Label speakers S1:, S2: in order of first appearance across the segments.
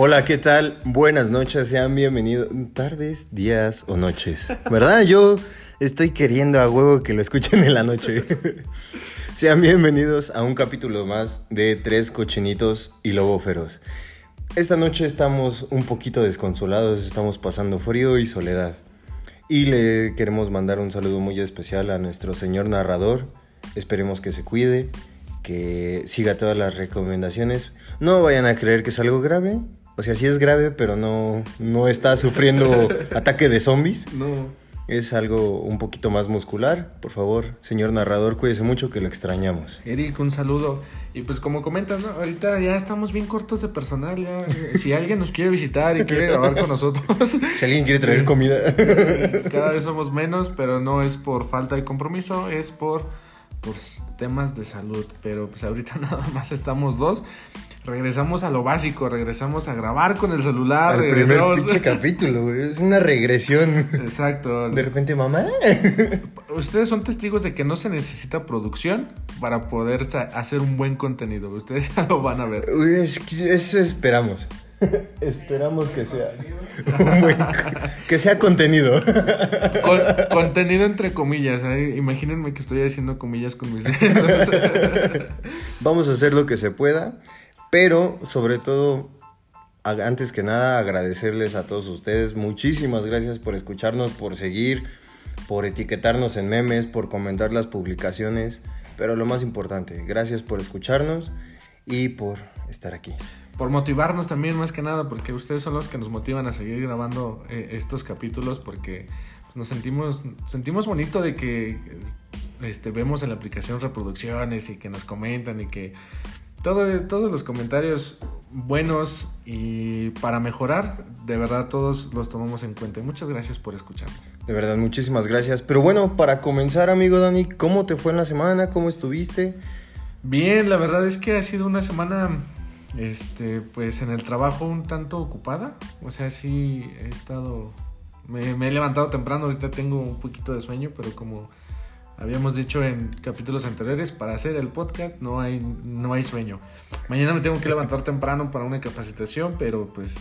S1: Hola, ¿qué tal? Buenas noches, sean bienvenidos. Tardes, días o noches. ¿Verdad? Yo estoy queriendo a huevo que lo escuchen en la noche. sean bienvenidos a un capítulo más de Tres Cochinitos y Lobo Feroz. Esta noche estamos un poquito desconsolados, estamos pasando frío y soledad. Y le queremos mandar un saludo muy especial a nuestro señor narrador. Esperemos que se cuide, que siga todas las recomendaciones. No vayan a creer que es algo grave. O sea, sí es grave, pero no, no está sufriendo ataque de zombies.
S2: No.
S1: Es algo un poquito más muscular. Por favor, señor narrador, cuídese mucho que lo extrañamos.
S2: Eric, un saludo. Y pues como comentas, ¿no? ahorita ya estamos bien cortos de personal. Ya. Si alguien nos quiere visitar y quiere grabar con nosotros,
S1: Si alguien quiere traer comida.
S2: cada vez somos menos, pero no es por falta de compromiso, es por, por temas de salud. Pero pues ahorita nada más estamos dos. Regresamos a lo básico, regresamos a grabar con el celular.
S1: Al primer pinche capítulo, güey. Es una regresión.
S2: Exacto.
S1: De repente, mamá.
S2: Ustedes son testigos de que no se necesita producción para poder hacer un buen contenido. Ustedes ya lo van a ver.
S1: Es eso esperamos. esperamos que sea un buen- que sea contenido.
S2: Con- contenido entre comillas. ¿eh? Imagínense que estoy haciendo comillas con mis dedos.
S1: Vamos a hacer lo que se pueda, pero sobre todo antes que nada agradecerles a todos ustedes. Muchísimas gracias por escucharnos, por seguir, por etiquetarnos en memes, por comentar las publicaciones, pero lo más importante, gracias por escucharnos y por estar aquí.
S2: Por motivarnos también, más que nada, porque ustedes son los que nos motivan a seguir grabando eh, estos capítulos, porque pues, nos sentimos, sentimos bonito de que este, vemos en la aplicación reproducciones y que nos comentan y que todo, todos los comentarios buenos y para mejorar, de verdad todos los tomamos en cuenta. Y muchas gracias por escucharnos.
S1: De verdad, muchísimas gracias. Pero bueno, para comenzar, amigo Dani, ¿cómo te fue en la semana? ¿Cómo estuviste?
S2: Bien, la verdad es que ha sido una semana, este, pues en el trabajo un tanto ocupada. O sea, sí he estado, me, me he levantado temprano, ahorita tengo un poquito de sueño, pero como habíamos dicho en capítulos anteriores, para hacer el podcast no hay, no hay sueño. Mañana me tengo que levantar temprano para una capacitación, pero pues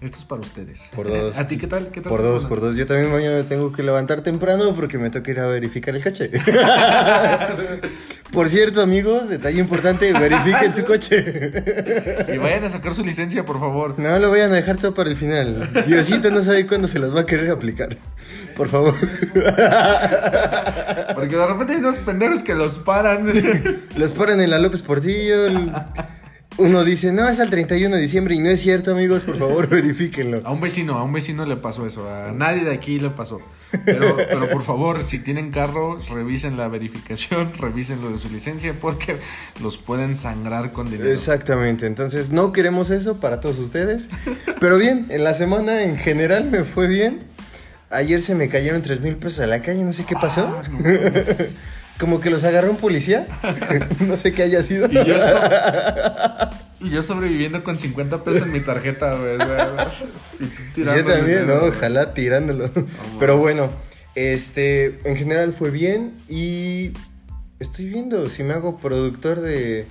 S2: esto es para ustedes.
S1: Por dos.
S2: ¿A ti qué tal? ¿Qué tal
S1: Por dos,
S2: semana?
S1: por dos. Yo también mañana me tengo que levantar temprano porque me toca ir a verificar el coche. por cierto, amigos, detalle importante, verifiquen su coche.
S2: Y vayan a sacar su licencia, por favor.
S1: No lo vayan a dejar todo para el final. Diosito no sabe cuándo se las va a querer aplicar. Por favor.
S2: Porque de repente hay unos pendejos que los paran.
S1: Los ponen en la López Portillo. el- Uno dice, no, es al 31 de diciembre y no es cierto, amigos. Por favor, verifíquenlo.
S2: A un vecino, a un vecino le pasó eso, a nadie de aquí le pasó. Pero, pero por favor, si tienen carro, revisen la verificación, revisen lo de su licencia, porque los pueden sangrar con dinero.
S1: Exactamente, entonces no queremos eso para todos ustedes. Pero bien, en la semana en general me fue bien. Ayer se me cayeron 3 mil pesos a la calle, no sé qué pasó.
S2: Ah, no.
S1: Como que los agarró un policía. no sé qué haya sido.
S2: y, yo so- y yo sobreviviendo con 50 pesos en mi tarjeta, güey.
S1: Yo también, ¿no? Ojalá tirándolo. Pero bueno, este, en general fue bien y estoy viendo si me hago productor de...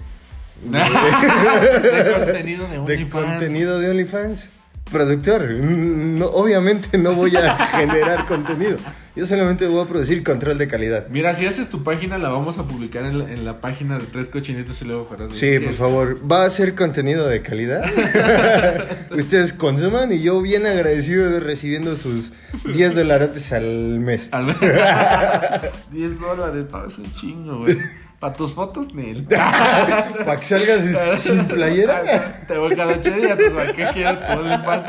S2: de contenido de
S1: de
S2: OnlyFans.
S1: contenido de OnlyFans. Productor, no, obviamente no voy a generar contenido. Yo solamente voy a producir control de calidad.
S2: Mira, si haces tu página, la vamos a publicar en la, en la página de Tres Cochinitos y Luego Feroz.
S1: Sí, por favor, va a ser contenido de calidad. Ustedes consuman y yo bien agradecido de recibiendo sus 10 dolarotes al mes.
S2: Al menos 10 dólares, no, es un chingo, güey. Para tus fotos, Neil.
S1: Para que salgas sin playera.
S2: Te voy cada 8 días, o sea, ¿qué OnlyFans?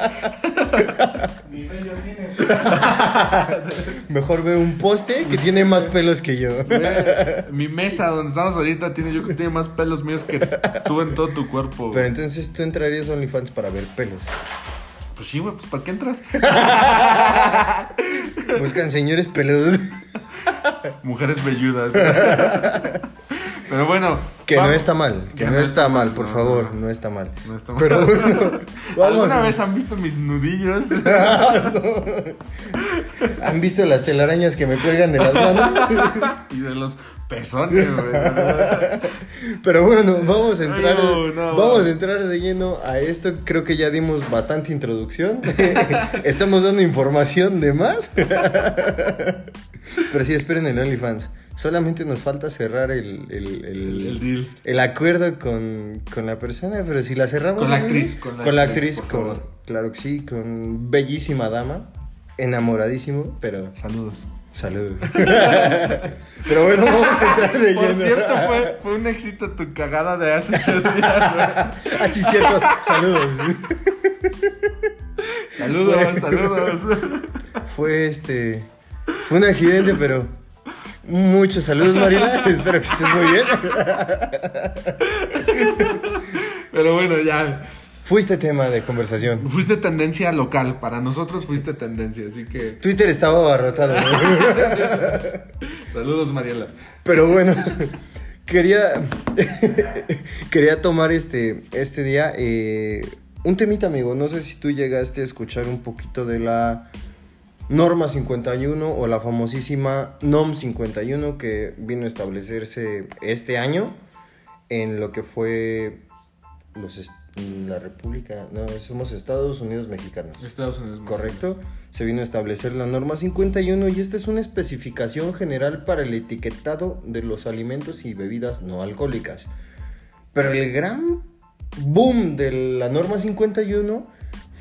S3: Ni fe yo tienes.
S1: Mejor veo un poste que tiene más pelos que yo.
S2: Mi mesa donde estamos ahorita tiene, yo creo que tiene más pelos míos que tú en todo tu cuerpo.
S1: Pero entonces tú entrarías a OnlyFans para ver pelos.
S2: Pues sí, güey, pues ¿para qué entras?
S1: Buscan señores peludos.
S2: Mujeres velludas. Pero bueno,
S1: Que no está mal, que, no, está mal, por
S2: no,
S1: favor,
S2: no.
S1: no está mal.
S2: No está mal.
S1: Pero bueno, vamos.
S2: ¿Alguna vez han visto mis nudillos?
S1: ¿Han visto las telarañas que me cuelgan de las manos?
S2: y de los pezones, güey.
S1: Pero bueno, vamos a entrar,
S2: Ay, no, no.
S1: vamos a entrar de lleno a esto. Creo que ya dimos bastante introducción. Estamos dando información de más. Pero sí, esperen el OnlyFans. Solamente nos falta cerrar el, el, el-
S2: El deal.
S1: el acuerdo con, con la persona, pero si la cerramos...
S2: Con la actriz, con
S1: Con
S2: la actriz,
S1: con, claro que sí, con bellísima dama, enamoradísimo, pero
S2: Saludos.
S1: saludos. pero bueno, vamos a entrar de
S2: Por
S1: lleno.
S2: cierto, fue, fue un éxito tu cagada de hace ocho días, güey.
S1: Así Ah, cierto, saludos.
S2: Saludos, saludos.
S1: Fue este. Fue un accidente, pero. Muchos saludos, Marila. Espero que estés muy bien.
S2: Pero bueno, ya.
S1: Fuiste tema de conversación.
S2: Fuiste tendencia local. Para nosotros fuiste tendencia, así que.
S1: Twitter estaba abarrotado. ¿no?
S2: Saludos, Mariela.
S1: Pero bueno, quería. quería tomar este, este día. eh, un temita, amigo. No sé si tú llegaste a escuchar un poquito de la. Norma 51 o la famosísima NOM 51 que vino a establecerse este año en lo que fue los la República, no, somos Estados Unidos Mexicanos.
S2: Estados Unidos.
S1: Correcto, se vino a establecer la norma 51 y esta es una especificación general para el etiquetado de los alimentos y bebidas no alcohólicas. Pero el gran boom de la norma 51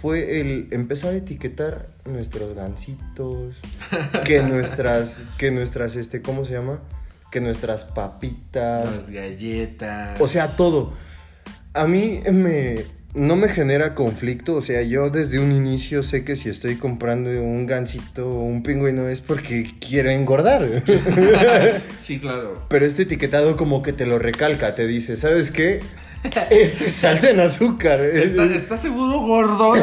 S1: fue el empezar a etiquetar nuestros gansitos, que nuestras, que nuestras, este, ¿cómo se llama? Que nuestras papitas,
S2: Las galletas.
S1: o sea, todo. A mí me no me genera conflicto, o sea, yo desde un inicio sé que si estoy comprando un gansito o un pingüino es porque quiero engordar.
S2: Sí, claro.
S1: Pero este etiquetado como que te lo recalca, te dice, ¿sabes qué? Este es alto en azúcar.
S2: ¿Estás, estás seguro, gordo?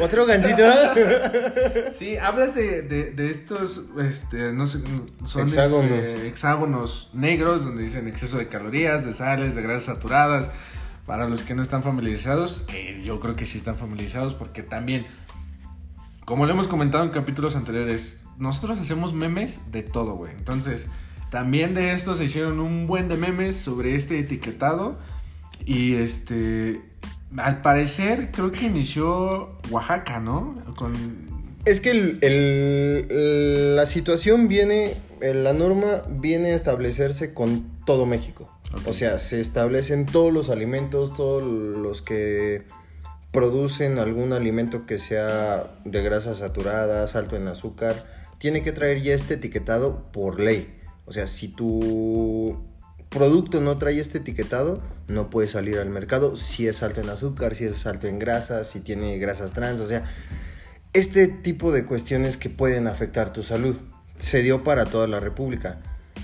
S1: Otro gansito.
S2: Sí, hablas de, de, de estos, este, no sé, son
S1: Hexágonos.
S2: este, hexágonos negros donde dicen exceso de calorías, de sales, de grasas saturadas. Para los que no están familiarizados, que yo creo que sí están familiarizados porque también, como lo hemos comentado en capítulos anteriores, nosotros hacemos memes de todo, güey. Entonces, también de esto se hicieron un buen de memes sobre este etiquetado y este... Al parecer, creo que inició Oaxaca, ¿no? Con
S1: Es que el- el- la situación viene, la norma viene a establecerse con todo México. O sea, se establecen todos los alimentos, todos los que producen algún alimento que sea de grasas saturadas, alto en azúcar, tiene que traer ya este etiquetado por ley. O sea, si tu producto no trae este etiquetado, no puede salir al mercado si es alto en azúcar, si es alto en grasas, si tiene grasas trans, o sea, este tipo de cuestiones que pueden afectar tu salud. Se dio para toda la República.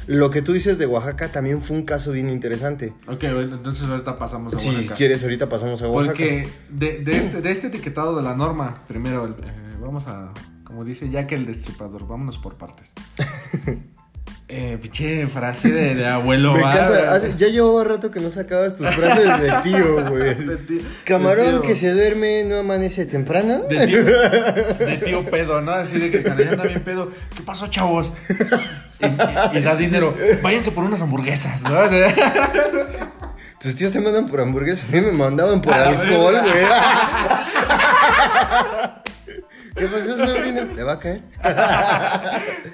S1: Lo que tú dices de Oaxaca también fue un caso bien interesante.
S2: Ok, bueno, entonces ahorita pasamos a
S1: Si
S2: Oaxaca.
S1: quieres, ahorita pasamos a Oaxaca.
S2: Porque de, de este, de este etiquetado de la norma, primero, eh, vamos a, como dice Jack el Destripador, vámonos por partes. Eh, pinche frase de, de abuelo.
S1: Me encanta, hace- ya llevaba rato que no sacabas tus frases de tío, güey. Camarón
S2: de tío-
S1: que se duerme no amanece temprano.
S2: De tío, de tío pedo, ¿no? Así de que cuando ya anda bien pedo, ¿qué pasó, chavos? Y, y- y da dinero, váyanse por unas hamburguesas, ¿no? O sea,
S1: Tus tíos te mandan por hamburguesas, a mí me mandaban por
S2: A la
S1: alcohol, güey. ¿Qué pasó, sobrino? ¿Le va a caer?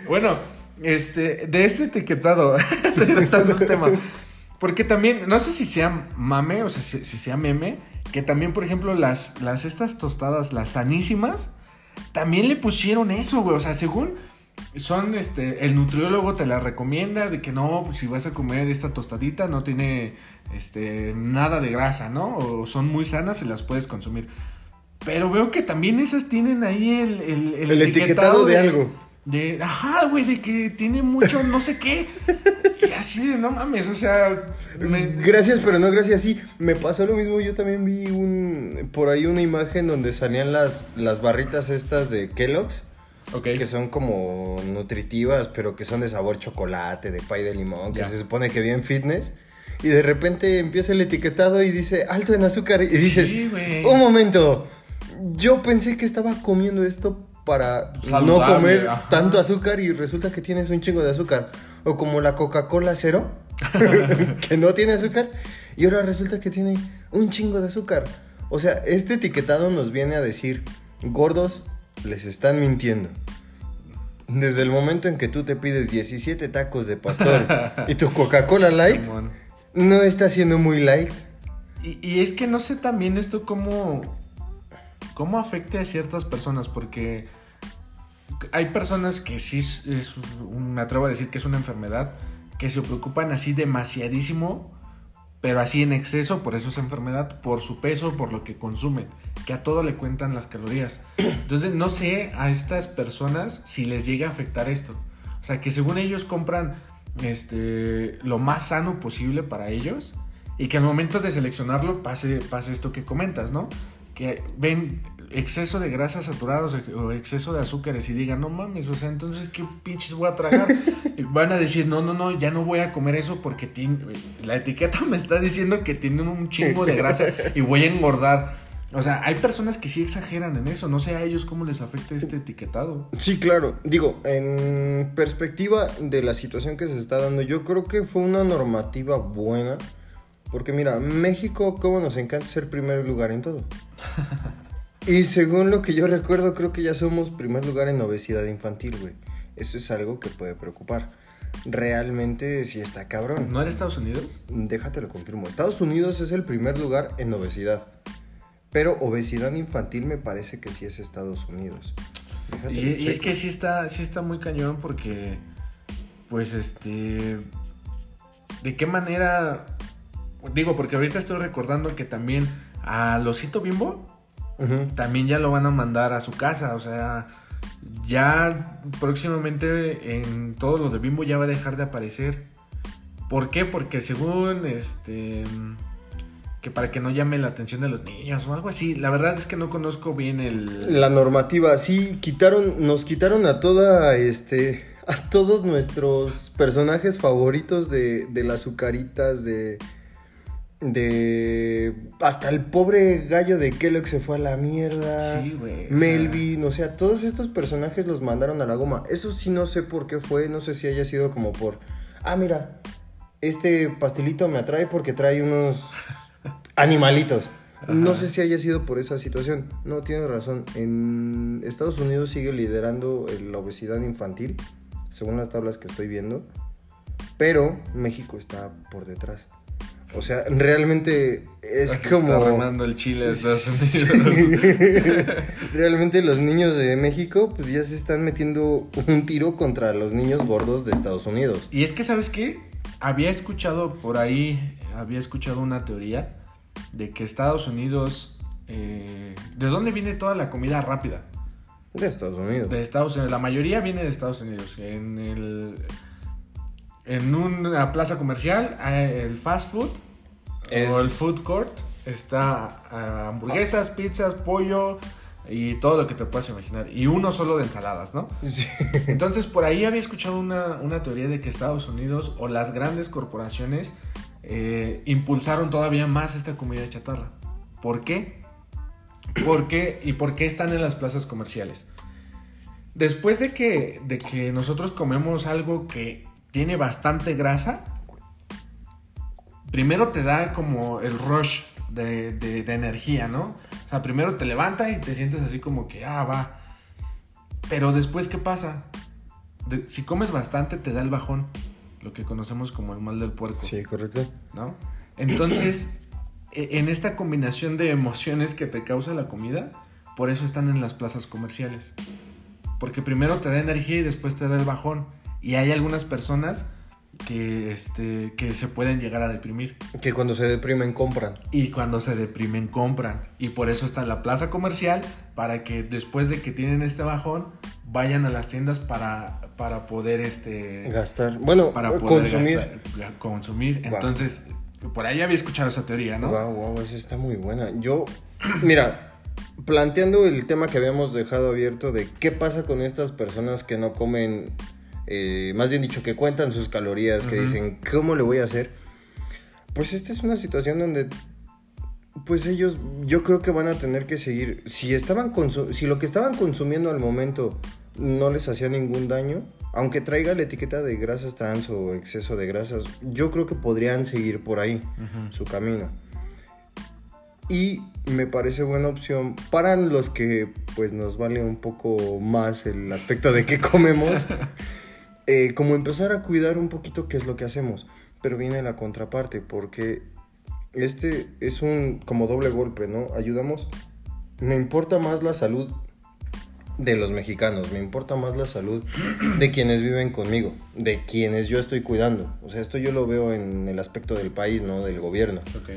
S2: Bueno, este, de este etiquetado, regresando al tema, porque también, no sé si sea mame, o sea, si, si sea meme, que también, por ejemplo, las, las estas tostadas, las sanísimas, también le pusieron eso, güey, o sea, según son, este, el nutriólogo te la recomienda de que no, pues, si vas a comer esta tostadita no tiene, este, nada de grasa, ¿no? O son muy sanas y las puedes consumir. Pero veo que también esas tienen ahí el, el,
S1: El etiquetado de algo.
S2: De, ajá, güey, de que tiene mucho no sé qué. Y así de, no mames, o sea. me-
S1: Gracias, pero no gracias. Sí, me pasó lo mismo. Yo también vi un por ahí una imagen donde salían las, las barritas estas de Kellogg's,
S2: Ok.
S1: que son como nutritivas, pero que son de sabor chocolate, de pay de limón, que se supone que bien fitness. y de repente empieza el etiquetado y dice alto en azúcar y dices,
S2: Sí,
S1: un momento, yo pensé que estaba comiendo esto para no
S2: Saludable,
S1: comer
S2: ajá.
S1: tanto azúcar y resulta que tienes un chingo de azúcar. O como la Coca-Cola cero, que no tiene azúcar y ahora resulta que tiene un chingo de azúcar. O sea, este etiquetado nos viene a decir, gordos, les están mintiendo. Desde el momento en que tú te pides 17 tacos de pastor y tu Coca-Cola light, no está siendo muy light.
S2: Y, y es que no sé también esto cómo, cómo afecte a ciertas personas, porque hay personas que sí es, me atrevo a decir que es una enfermedad, que se preocupan así demasiadísimo, pero así en exceso, por eso es enfermedad, por su peso, por lo que consumen, que a todo le cuentan las calorías. Entonces no sé a estas personas si les llega a afectar esto. O sea, que según ellos compran este, lo más sano posible para ellos y que al momento de seleccionarlo pase, pase esto que comentas, ¿no? Que ven exceso de grasas saturadas o exceso de azúcares y digan, no mames, o sea, entonces, ¿qué pinches voy a tragar? Y van a decir, no, no, no, ya no voy a comer eso porque tiene, la etiqueta me está diciendo que tiene un chingo de grasa y voy a engordar. O sea, hay personas que sí exageran en eso, no sé a ellos cómo les afecta este etiquetado.
S1: Sí, claro. Digo, en perspectiva de la situación que se está dando, yo creo que fue una normativa buena. Porque mira, México, cómo nos encanta ser primer lugar en todo. Y según lo que yo recuerdo, creo que ya somos primer lugar en obesidad infantil, güey. Eso es algo que puede preocupar. Realmente sí está cabrón.
S2: ¿No era Estados Unidos?
S1: Déjate lo confirmo. Estados Unidos es el primer lugar en obesidad. Pero obesidad infantil me parece que sí es Estados Unidos. Déjate
S2: Y, y es que sí está, sí está muy cañón porque, pues, este, ¿de qué manera? Digo, porque ahorita estoy recordando que también a Losito Bimbo También ya lo van a mandar a su casa, o sea, ya próximamente en todo lo de Bimbo ya va a dejar de aparecer. ¿Por qué? Porque según, este, que para que no llame la atención de los niños o algo así, la verdad es que no conozco bien el...
S1: La normativa, sí, quitaron, nos quitaron a toda, este, a todos nuestros personajes favoritos de, de las azucaritas, de, de, hasta el pobre gallo de Kellogg se fue a la mierda.
S2: Sí, güey,
S1: Melvin, o sea, todos estos personajes los mandaron a la goma. Eso sí no sé por qué fue, no sé si haya sido como por, ah, mira, este pastelito me atrae porque trae unos animalitos. No sé si haya sido por esa situación. No, tienes razón. En Estados Unidos sigue liderando eh, la obesidad infantil, según las tablas que estoy viendo. Pero México está por detrás. O sea, realmente es como...
S2: Está remando el chile a Estados. Unidos.
S1: Realmente los niños de México pues ya se están metiendo un tiro contra los niños gordos de Estados Unidos.
S2: Y es que, ¿sabes qué? Había escuchado por ahí, había escuchado una teoría de que Estados Unidos... eh, ¿De dónde viene toda la comida rápida?
S1: De Estados Unidos.
S2: De Estados Unidos. La mayoría viene de Estados Unidos. En el... En una plaza comercial, eh, el fast food
S1: Es-
S2: o el food court está ah, hamburguesas, pizzas, pollo y todo lo que te puedas imaginar. Y uno solo de ensaladas, ¿no?
S1: Sí.
S2: Entonces, por ahí había escuchado una, una teoría de que Estados Unidos o las grandes corporaciones eh, impulsaron todavía más esta comida chatarra. ¿Por qué? ¿Por qué? ¿Y por qué están en las plazas comerciales? Después de que, de que nosotros comemos algo que tiene bastante grasa, primero te da como el rush de, de- de energía, ¿no? O sea, primero te levanta y te sientes así como que, ah, va. Pero después, ¿qué pasa? De- si comes bastante, te da el bajón, lo que conocemos como el mal del puerco.
S1: Sí, correcto.
S2: ¿no? Entonces, e- en esta combinación de emociones que te causa la comida, por eso están en las plazas comerciales. Porque primero te da energía y después te da el bajón. Y hay algunas personas que, este, que se pueden llegar a deprimir.
S1: Que cuando se deprimen compran.
S2: Y cuando se deprimen, compran. Y por eso está en la plaza comercial, para que después de que tienen este bajón, vayan a las tiendas para, para poder este,
S1: Gastar. Bueno,
S2: para poder
S1: consumir.
S2: gastar- consumir. Entonces, por ahí había escuchado esa teoría, ¿no?
S1: Wow, wow, esa está muy buena. Yo, mira, planteando el tema que habíamos dejado abierto de qué pasa con estas personas que no comen, eh, más bien dicho, que cuentan sus calorías, que
S2: Ujú.
S1: dicen, ¿cómo le voy a hacer? pues esta es una situación donde pues ellos yo creo que van a tener que seguir si estaban si lo que estaban consumiendo al momento no les hacía ningún daño aunque traiga la etiqueta de grasas trans o exceso de grasas yo creo que podrían seguir por ahí su camino y me parece buena opción para los que pues nos vale un poco más el aspecto de qué comemos eh, como empezar a cuidar un poquito qué es lo que hacemos pero viene la contraparte porque este es un como doble golpe, ¿no? Ayudamos. Me importa más la salud de los mexicanos, me importa más la salud de quienes viven conmigo, de quienes yo estoy cuidando. O sea, esto yo lo veo en el aspecto del país, ¿no? Del gobierno.
S2: Ok.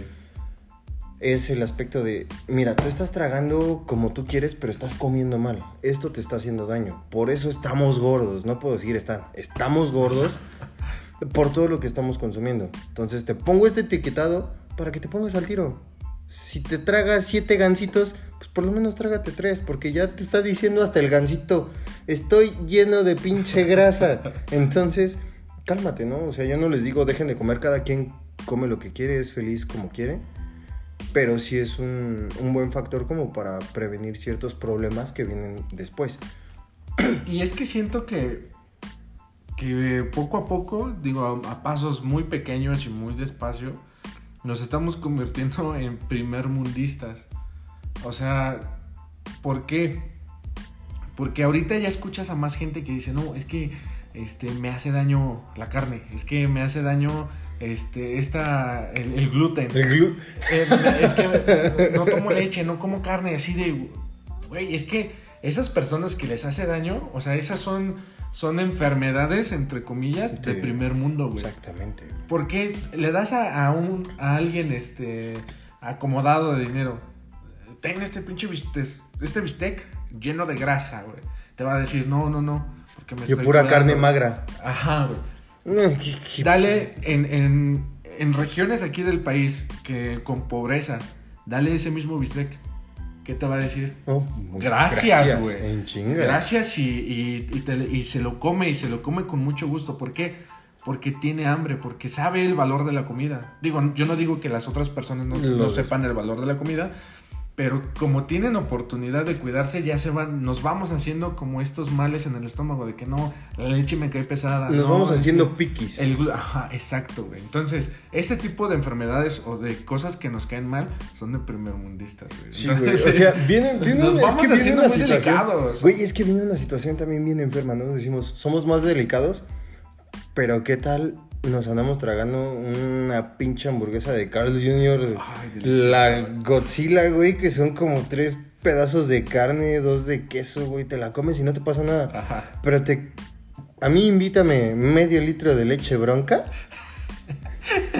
S1: Es el aspecto de, mira, tú estás tragando como tú quieres, pero estás comiendo mal. Esto te está haciendo daño. Por eso estamos gordos. No puedo decir están. Estamos gordos por todo lo que estamos consumiendo. Entonces te pongo este etiquetado para que te pongas al tiro. Si te tragas siete gancitos, pues por lo menos trágate tres, porque ya te está diciendo hasta el gancito, estoy lleno de pinche grasa. Entonces, cálmate, ¿no? O sea, yo no les digo, dejen de comer, cada quien come lo que quiere, es feliz como quiere. Pero sí es un, un buen factor como para prevenir ciertos problemas que vienen después.
S2: Y es que siento que, que poco a poco, digo, a, pasos muy pequeños y muy despacio, nos estamos convirtiendo en primer mundistas. O sea, ¿por qué? Porque ahorita ya escuchas a más gente que dice, no, es que este, me hace daño la carne, es que me hace daño este, esta, el, el gluten.
S1: El glu-
S2: Eh, es que no tomo leche, no como carne, así de, güey, es que esas personas que les hace daño, o sea, esas son, son enfermedades, entre comillas, de primer mundo, güey.
S1: Exactamente.
S2: Porque le das a, a un, a alguien este, acomodado de dinero, ten este pinche bistec, este bistec lleno de grasa, güey. Te va a decir, no, no, no, porque me
S1: Yo
S2: estoy
S1: pura
S2: cuidando".
S1: carne magra.
S2: Ajá, güey. Dale en, en, en regiones aquí del país que con pobreza, dale ese mismo bistec. ¿Qué te va a decir?
S1: no,
S2: Gracias, güey. Gracias y, y, y te- y se lo come y se lo come con mucho gusto. ¿Por qué? Porque tiene hambre, porque sabe el valor de la comida. Digo, yo no digo que las otras personas no, no sepan el valor de la comida, pero como tienen oportunidad de cuidarse, ya se van, nos vamos haciendo como estos males en el estómago de que no, la leche me cae pesada.
S1: Nos
S2: no,
S1: vamos haciendo piquis.
S2: el Ajá, exacto, güey. Entonces, ese tipo de enfermedades o de cosas que nos caen mal son de primermundistas, güey.
S1: Sí, güey.
S2: Entonces,
S1: O sea, viene, viene
S2: nos
S1: es
S2: vamos
S1: que viene
S2: haciendo
S1: una
S2: muy
S1: situación.
S2: delicados.
S1: Güey, es que viene una situación también bien enferma, ¿no? Decimos, somos más delicados, pero ¿qué tal nos andamos tragando una pinche hamburguesa de Carl Jr.?
S2: Ay,
S1: la. Godzilla, güey, que son como tres pedazos de carne, dos de queso, güey, te la comes y no te pasa nada.
S2: Ajá.
S1: Pero te... A mí invítame medio litro de leche bronca.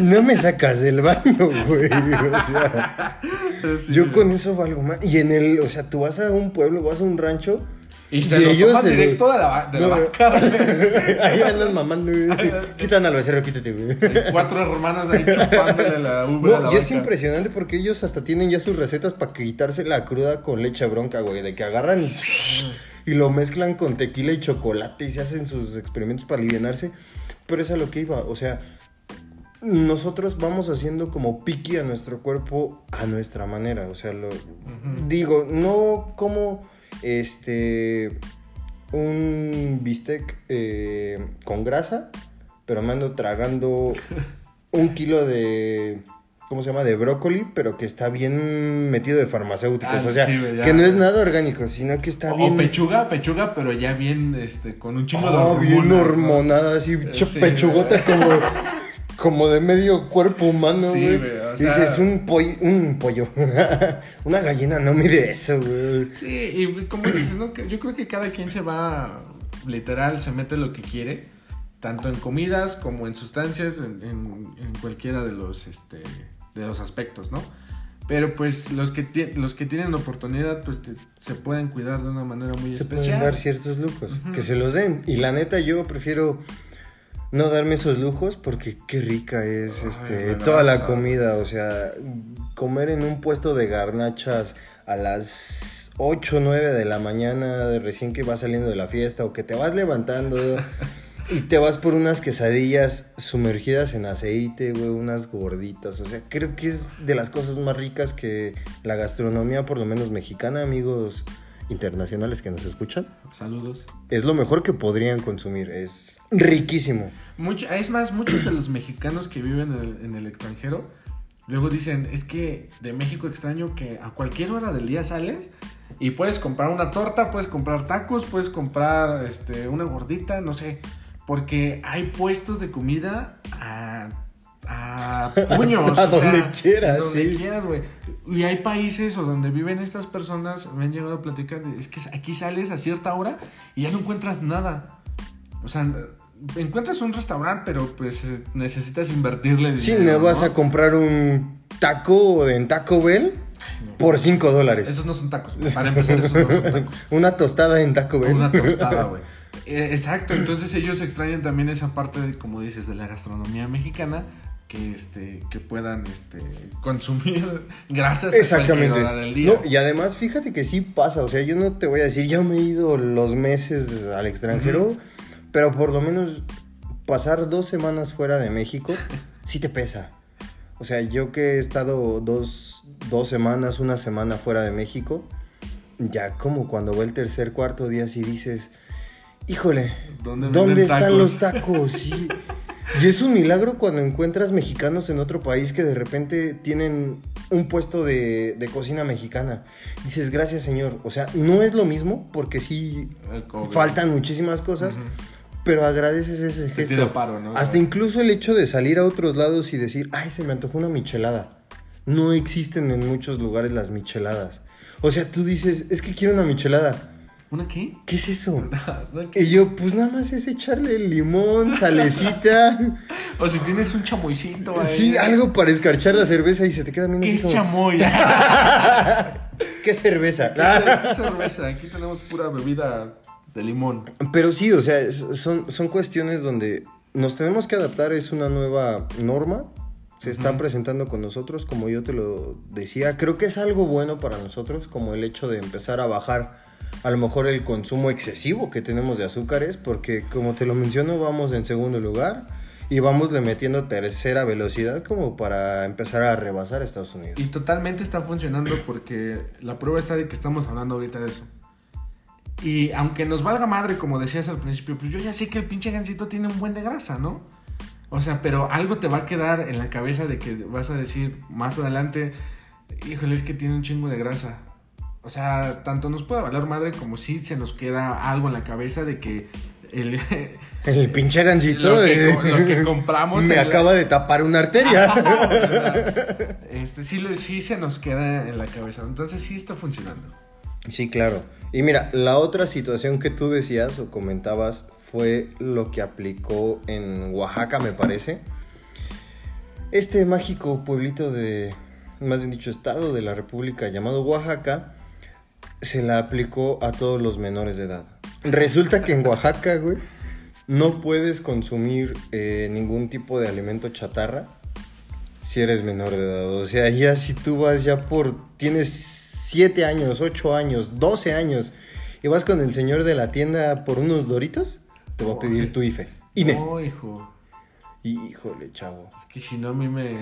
S1: No me sacas del baño, güey. O sea,
S2: Sí,
S1: yo con eso valgo más. Y en el, o sea, tú vas a un pueblo, vas a un rancho.
S2: Y se lo
S1: ellos
S2: toman directo de la, va- de la
S1: No.
S2: vaca, güey.
S1: Ahí andan mamando, güey. Quitan al becerro, quítate, güey.
S2: Cuatro hermanos ahí chupándole la ubre a la
S1: No, y es impresionante porque ellos hasta tienen ya sus recetas para quitarse la cruda con leche bronca, güey. De que agarran y, y lo mezclan con tequila y chocolate y se hacen sus experimentos para alivianarse. Pero es a lo que iba, o sea, nosotros vamos haciendo como piqui a nuestro cuerpo a nuestra manera. O sea, lo digo, no como este un bistec eh, con grasa, pero me ando tragando un kilo de. ¿Cómo se llama? De brócoli, pero que está bien metido de farmacéuticos.
S2: Ah,
S1: o sea,
S2: sí,
S1: que no es nada orgánico, sino que está
S2: O,
S1: bien.
S2: o pechuga, pechuga, pero ya bien, este, con un chingo de
S1: Oh,
S2: hormonas.
S1: bien
S2: ¿no?
S1: hormonada, así,
S2: Sí,
S1: pechugota como, como de medio cuerpo humano,
S2: Sí,
S1: güey.
S2: O
S1: Dices,
S2: sea-
S1: un pollo, un pollo. Una gallina no mide eso, güey.
S2: Sí, y como dices, ¿no? Yo creo que cada quien se va, literal, se mete lo que quiere, tanto en comidas como en sustancias, en, en- en cualquiera de los, este, de los aspectos, ¿no? Pero pues los que, los que tienen la oportunidad, pues te- se pueden cuidar de una manera muy
S1: Se
S2: especial.
S1: pueden dar ciertos lujos, que se los den. Y la neta, yo prefiero no darme esos lujos porque qué rica es
S2: Ay,
S1: este toda la comida. O sea, comer en un puesto de garnachas a las 8 o 9 de la mañana, de recién que vas saliendo de la fiesta o que te vas levantando. Y te vas por unas quesadillas sumergidas en aceite, güey, unas gorditas. O sea, creo que es de las cosas más ricas que la gastronomía, por lo menos mexicana, amigos internacionales que nos escuchan.
S2: Saludos.
S1: Es lo mejor que podrían consumir. Es riquísimo.
S2: Mucho, es más, muchos de los mexicanos que viven en el, en el extranjero luego dicen, es que de México extraño que a cualquier hora del día sales y puedes comprar una torta, puedes comprar tacos, puedes comprar este, una gordita, no sé. Porque hay puestos de comida a, a puños.
S1: A
S2: o sea,
S1: donde quieras,
S2: Donde
S1: sí.
S2: quieras, güey. Y hay países o donde viven estas personas, me han llegado a platicar, es que aquí sales a cierta hora y ya no encuentras nada. O sea, encuentras un restaurante, pero pues eh, necesitas invertirle
S1: Sí,
S2: dinero,
S1: no vas
S2: ¿no?
S1: a comprar un taco en Taco Bell por 5 dólares.
S2: Esos no son tacos. Para empezar, esos no son tacos.
S1: Una tostada en Taco Bell.
S2: Una tostada, güey. Eh, exacto, entonces ellos extrañan también esa parte, de, como dices, de la gastronomía mexicana, que, este, que puedan este, consumir grasas a
S1: Exactamente.
S2: hora del día.
S1: No, y además, fíjate que sí pasa. O sea, yo no te voy a decir, yo me he ido los meses al extranjero, pero por lo menos pasar dos semanas fuera de México sí te pesa. O sea, yo que he estado dos, dos semanas, una semana fuera de México, ya como cuando va el tercer, cuarto día, sí dices, híjole,
S2: ¿Dónde
S1: ¿dónde,
S2: venden
S1: están
S2: tacos?
S1: los tacos? Sí. Y es un milagro cuando encuentras mexicanos en otro país que de repente tienen un puesto de, de cocina mexicana. Dices, gracias señor. O sea, no es lo mismo porque sí faltan muchísimas cosas, pero agradeces ese gesto.
S2: paro, ¿no?
S1: Hasta incluso el hecho de salir a otros lados y decir, ay, se me antojó una michelada. No existen en muchos lugares las micheladas. O sea, tú dices, es que quiero una michelada.
S2: ¿Una qué?
S1: ¿Qué es eso?
S2: ¿Una qué?
S1: Y yo, pues nada más es echarle limón, salecita.
S2: O si tienes un chamoycito ahí.
S1: sí, algo para escarchar la cerveza y se te queda bien
S2: ¿Qué es
S1: como,
S2: chamoy?
S1: ¿Qué cerveza?
S2: ¿Qué cerveza? Aquí tenemos pura bebida de limón.
S1: Pero sí, o sea, son, son cuestiones donde nos tenemos que adaptar, es una nueva norma, se está presentando con nosotros, como yo te lo decía, creo que es algo bueno para nosotros, como el hecho de empezar a bajar a lo mejor el consumo excesivo que tenemos de azúcares, porque como te lo menciono, vamos en segundo lugar y vamos le metiendo tercera velocidad como para empezar a rebasar Estados Unidos.
S2: Y totalmente está funcionando porque la prueba está de que estamos hablando ahorita de eso. Y aunque nos valga madre, como decías al principio, pues yo ya sé que el pinche gancito tiene un buen de grasa, ¿no? O sea, pero algo te va a quedar en la cabeza de que vas a decir más adelante, híjole, es que tiene un chingo de grasa. O sea, tanto nos puede valer madre como si se nos queda algo en la cabeza de que el,
S1: El pinche gancito
S2: lo, que,
S1: eh,
S2: lo que compramos
S1: me acaba de tapar una arteria.
S2: este, sí, sí se nos queda en la cabeza. Entonces sí está funcionando.
S1: Sí, claro. Y mira, la otra situación que tú decías o comentabas fue lo que aplicó en Oaxaca, me parece. Este mágico pueblito de, más bien dicho, estado de la República llamado Oaxaca, se la aplicó a todos los menores de edad. Resulta que en Oaxaca, güey, no puedes consumir eh, ningún tipo de alimento chatarra si eres menor de edad. O sea, ya si tú vas ya por. Tienes 7 años, 8 años, 12 años y vas con el señor de la tienda por unos doritos, te va a pedir tu IFE. INE.
S2: No, hijo.
S1: Híjole, chavo.
S2: Es que si no a mí me,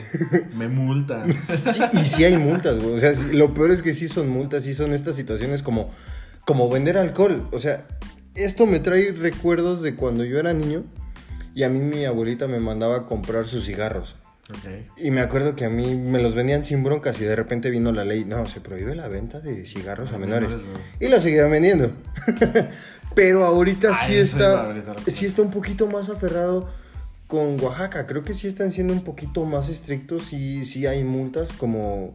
S2: me multan.
S1: Sí, y sí hay multas, güey. O sea, lo peor es que sí son multas, sí son estas situaciones como, como vender alcohol. O sea, esto me trae recuerdos de cuando yo era niño y a mí mi abuelita me mandaba a comprar sus cigarros.
S2: Ok.
S1: Y me acuerdo que a mí me los vendían sin broncas y de repente vino la ley, no, se prohíbe la venta de cigarros a
S2: A
S1: menores.
S2: menores,
S1: Y lo seguían vendiendo. Pero ahorita
S2: Ay,
S1: sí está, sí está un poquito más aferrado con Oaxaca. Creo que sí están siendo un poquito más estrictos y sí hay multas como,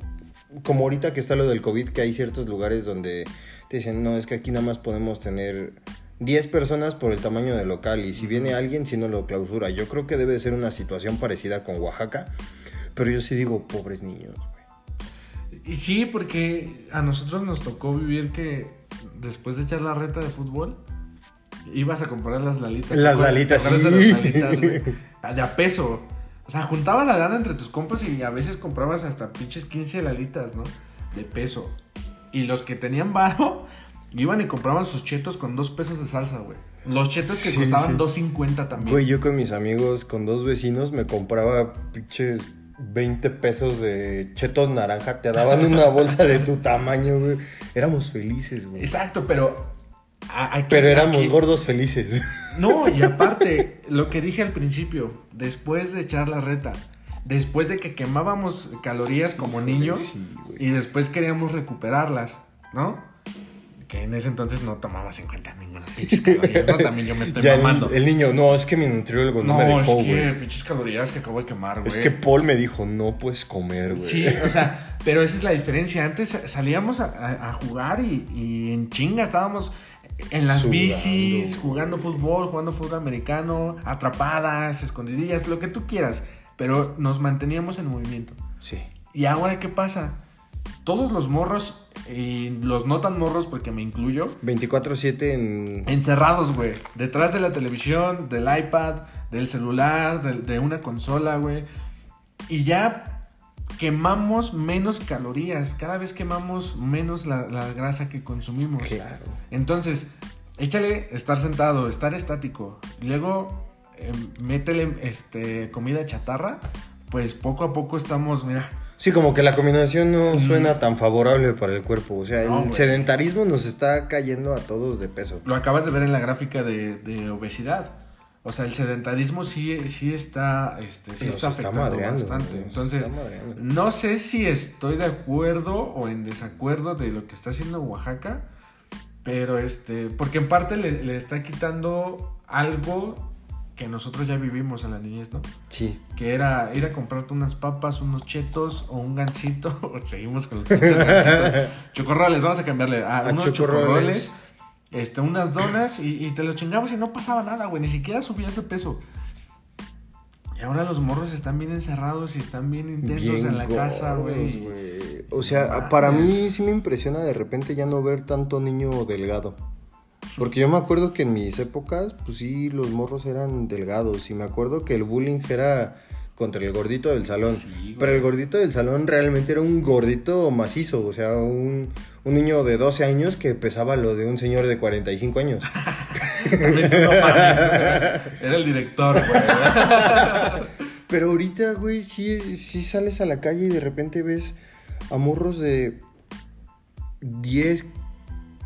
S1: como ahorita que está lo del COVID, que hay ciertos lugares donde te dicen, no, es que aquí nada más podemos tener 10 personas por el tamaño del local y si viene alguien, si no lo clausura. Yo creo que debe ser una situación parecida con Oaxaca, pero yo sí digo, pobres niños.
S2: Y sí, porque a nosotros nos tocó vivir que después de echar la reta de fútbol, ibas a comprar las lalitas.
S1: Las
S2: ¿Te acuerdas-
S1: lalitas, sí.
S2: las lalitas, güey? De a peso. O sea, juntabas la lana entre tus compas y a veces comprabas hasta pinches 15 lalitas, ¿no? De peso. Y los que tenían varo, iban y compraban sus chetos con dos pesos de salsa, güey. Los chetos que costaban
S1: sí.
S2: 2.50 también.
S1: Güey, yo con mis amigos, con dos vecinos, me compraba pinches 20 pesos de chetos naranja. Te daban una bolsa de tu tamaño, güey. Éramos felices, güey.
S2: Exacto, pero... a- aquí-
S1: Pero éramos
S2: aquí-
S1: gordos felices.
S2: No, y aparte, lo que dije al principio, después de echar la reta, después de que quemábamos calorías como niños
S1: Sí, güey.
S2: y después queríamos recuperarlas, ¿no? Que en ese entonces no tomaba 50 ninguna pinches calorías, ¿no? También yo me estoy
S1: Ya el,
S2: mamando.
S1: el niño, no, es que mi nutriólogo no, me
S2: no,
S1: dejó,
S2: es que
S1: güey.
S2: pinches calorías que acabo de quemar, güey.
S1: Es que Paul me dijo, no puedes comer, güey.
S2: Sí, o sea, pero esa es la diferencia. Antes salíamos a, a- a jugar y, y en chinga estábamos en las
S1: Sudando,
S2: bicis, jugando fútbol, jugando fútbol americano, atrapadas, escondidillas, lo que tú quieras. Pero nos manteníamos en movimiento.
S1: Sí.
S2: ¿Y ahora qué pasa? Todos los morros, y los no tan morros porque me incluyo,
S1: 24-7 en...
S2: encerrados, güey. Detrás de la televisión, del iPad, del celular, de, de una consola, güey. Y ya quemamos menos calorías. Cada vez quemamos menos la, la grasa que consumimos.
S1: Claro.
S2: Entonces, échale estar sentado, estar estático. Luego, eh, métele este, comida chatarra. Pues poco a poco estamos, mira.
S1: Sí, como que la combinación no suena tan favorable para el cuerpo. O sea,
S2: No,
S1: el sedentarismo nos está cayendo a todos de peso.
S2: Lo acabas de ver en la gráfica de, de obesidad. O sea, el sedentarismo sí, sí está, este, sí está afectando bastante. Entonces, no sé si estoy de acuerdo o en desacuerdo de lo que está haciendo Oaxaca, pero este, porque en parte le, le está quitando algo que nosotros ya vivimos en la niñez, ¿no?
S1: Sí.
S2: Que era ir a comprarte unas papas, unos chetos o un gansito. o Seguimos con los gansitos. Chocorroles, vamos a cambiarle. A,
S1: A
S2: unos
S1: chocorroles.
S2: chocorroles, este, unas donas y, y te los chingabas y no pasaba nada, güey. Ni siquiera subías de peso. Y ahora los morros están bien encerrados y están bien intensos
S1: Bien
S2: en la casa, güey.
S1: O sea, para mí sí me impresiona de repente ya no ver tanto niño delgado. Porque yo me acuerdo que en mis épocas, pues sí, los morros eran delgados. Y me acuerdo que el bullying era contra el gordito del salón.
S2: Sí.
S1: Pero el gordito del salón realmente era un gordito macizo. O sea, un, un niño de 12 años que pesaba lo de un señor de 45 años.
S2: También tú no. Era el director, güey.
S1: Pero ahorita, güey, sí, sí sales a la calle y de repente ves a morros de 10,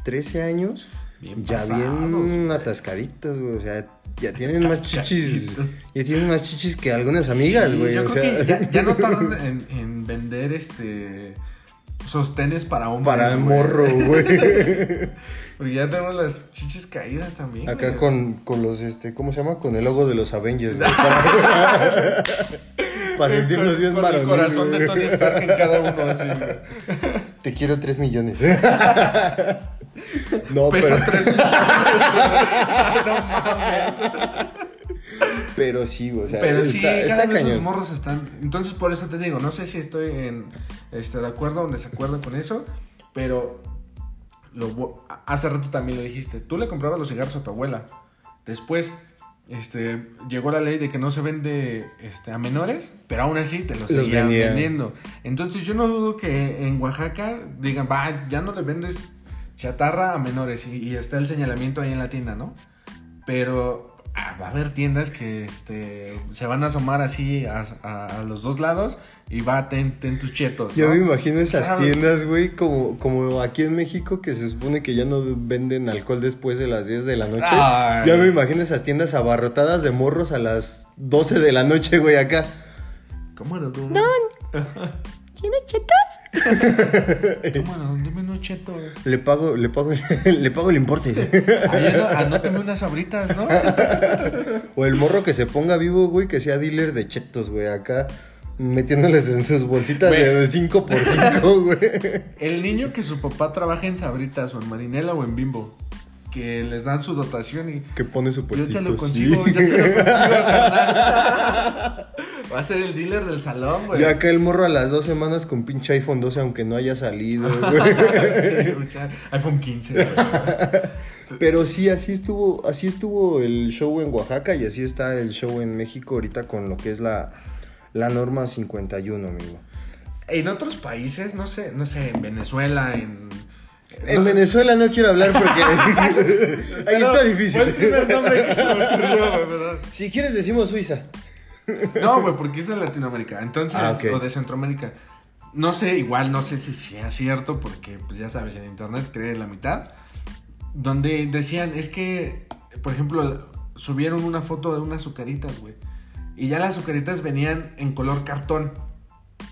S1: 13 años.
S2: Bien
S1: ya
S2: pasados,
S1: bien atascaditos, güey. O sea, ya tienen más chichis. Ya tienen más chichis que algunas amigas,
S2: Sí,
S1: güey.
S2: Yo
S1: o
S2: creo
S1: sea,
S2: que ya, ya no tardan en, en vender este sostenes para hombres.
S1: para el morro, güey.
S2: Porque ya tenemos las chichis caídas también.
S1: Acá
S2: güey.
S1: con, con los, este, ¿cómo se llama? Con el logo de los Avengers, güey. Para, sentirnos bien
S2: Con el corazón de. Tony Stark en cada uno, así.
S1: Te quiero 3 millones. no,
S2: Pesa
S1: pero...
S2: tres No mames.
S1: Pero sí, o sea,
S2: Pero sí,
S1: está,
S2: cada
S1: está
S2: vez los
S1: cañón.
S2: morros están. Entonces, por eso te digo, no sé si estoy en, este, de acuerdo o en desacuerdo con eso, pero lo, hace rato también lo dijiste. Tú le comprabas los cigarros a tu abuela. Después, este, llegó la ley de que no se vende este, a menores, pero aún así te los
S1: Los
S2: seguían vendiendo. Entonces, yo no dudo que en Oaxaca digan, va, ya no le vendes chatarra a menores y, y está el señalamiento ahí en la tienda, ¿no? Pero ah, va a haber tiendas que este, se van a asomar así a, a- a los dos lados y va, ten, ten tus chetos.
S1: Yo
S2: ¿no?
S1: me imagino esas
S2: ¿Sabes?
S1: tiendas, güey, como, como aquí en México, que se supone que ya no venden alcohol después de las 10 de la noche.
S2: Ay.
S1: Ya me imagino esas tiendas abarrotadas de morros a las 12 de la noche, güey, acá.
S2: ¿Cómo era tú?
S1: ¿Tiene chetos?
S2: ¿Cómo era? Dime unos chetos.
S1: Le pago, le pago, le pago el importe.
S2: Ano- anótame unas sabritas, ¿no?
S1: o el morro que se ponga vivo, güey, que sea dealer de chetos, güey, acá. Metiéndoles en sus bolsitas
S2: Güey.
S1: de 5 por 5 güey.
S2: El niño que su papá trabaja en sabritas o en marinela o en bimbo. Que les dan su dotación y
S1: Que pone su
S2: Yo
S1: puestito.
S2: te lo
S1: sí.
S2: consigo, yo te lo consigo, carnal. Va a ser el dealer del salón, güey.
S1: Y acá el morro a las dos semanas con pinche iPhone 12, aunque no haya salido, güey.
S2: Sí, iPhone 15. güey.
S1: Pero sí, así estuvo, así estuvo el show en Oaxaca y así está el show en México ahorita con lo que es la, la norma 51, amigo.
S2: En otros países, no sé, no sé, en Venezuela, en,
S1: En Venezuela no quiero hablar porque ahí está
S2: Fue el
S1: difícil.
S2: primer nombre que se me ocurrió, güey, ¿verdad?
S1: Si quieres decimos Suiza.
S2: No, güey, porque es de Latinoamérica. Entonces,
S1: Ah, ok.
S2: o de Centroamérica. No sé, igual no sé si sea cierto, porque pues ya sabes, en internet cree la mitad. Donde decían, es que, por ejemplo, subieron una foto de unas azucaritas, güey. Y ya las azucaritas venían en color cartón.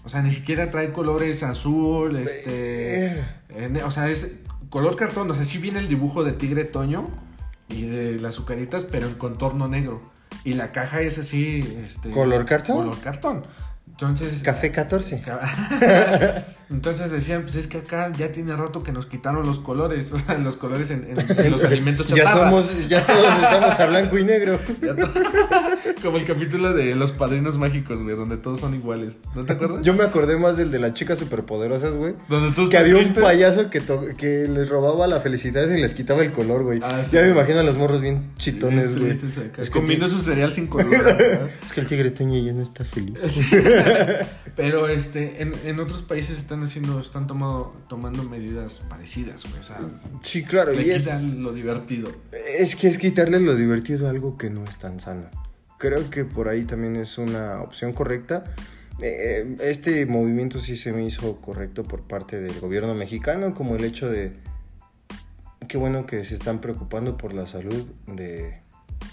S2: O sea, ni siquiera trae colores azul, este... en- o sea, es color cartón. O sea, sí viene el dibujo de tigre toño y de las azucaritas, pero en contorno negro. Y la caja es así, este...
S1: ¿Color cartón?
S2: Color cartón. Entonces...
S1: Café 14.
S2: Entonces decían, pues es que acá ya tiene rato que nos quitaron los colores, o sea, los colores en, en- en los alimentos
S1: Ya
S2: chatarra.
S1: somos, ya todos estamos a blanco y negro.
S2: Ya Como el capítulo de Los Padrinos Mágicos, güey, donde todos son iguales. ¿No te acuerdas?
S1: Yo me acordé más del de las chicas superpoderosas, güey.
S2: donde todos
S1: Que había un payaso que, que les robaba la felicidad y les quitaba el color, güey.
S2: Ah, sí.
S1: ya me imagino a los morros bien chitones, güey. Es
S2: su cereal sin color. ¿verdad?
S1: es que el tigre ya no está feliz.
S2: Pero este, en, en otros países están haciendo, están tomado, tomando medidas parecidas, güey. O sea,
S1: Sí, claro,
S2: le
S1: y es,
S2: quitan lo divertido.
S1: es que es quitarle lo divertido a algo que no es tan sano. Creo que por ahí también es una opción correcta. Eh, este movimiento sí se me hizo correcto por parte del gobierno mexicano, como el hecho de qué bueno que se están preocupando por la salud de,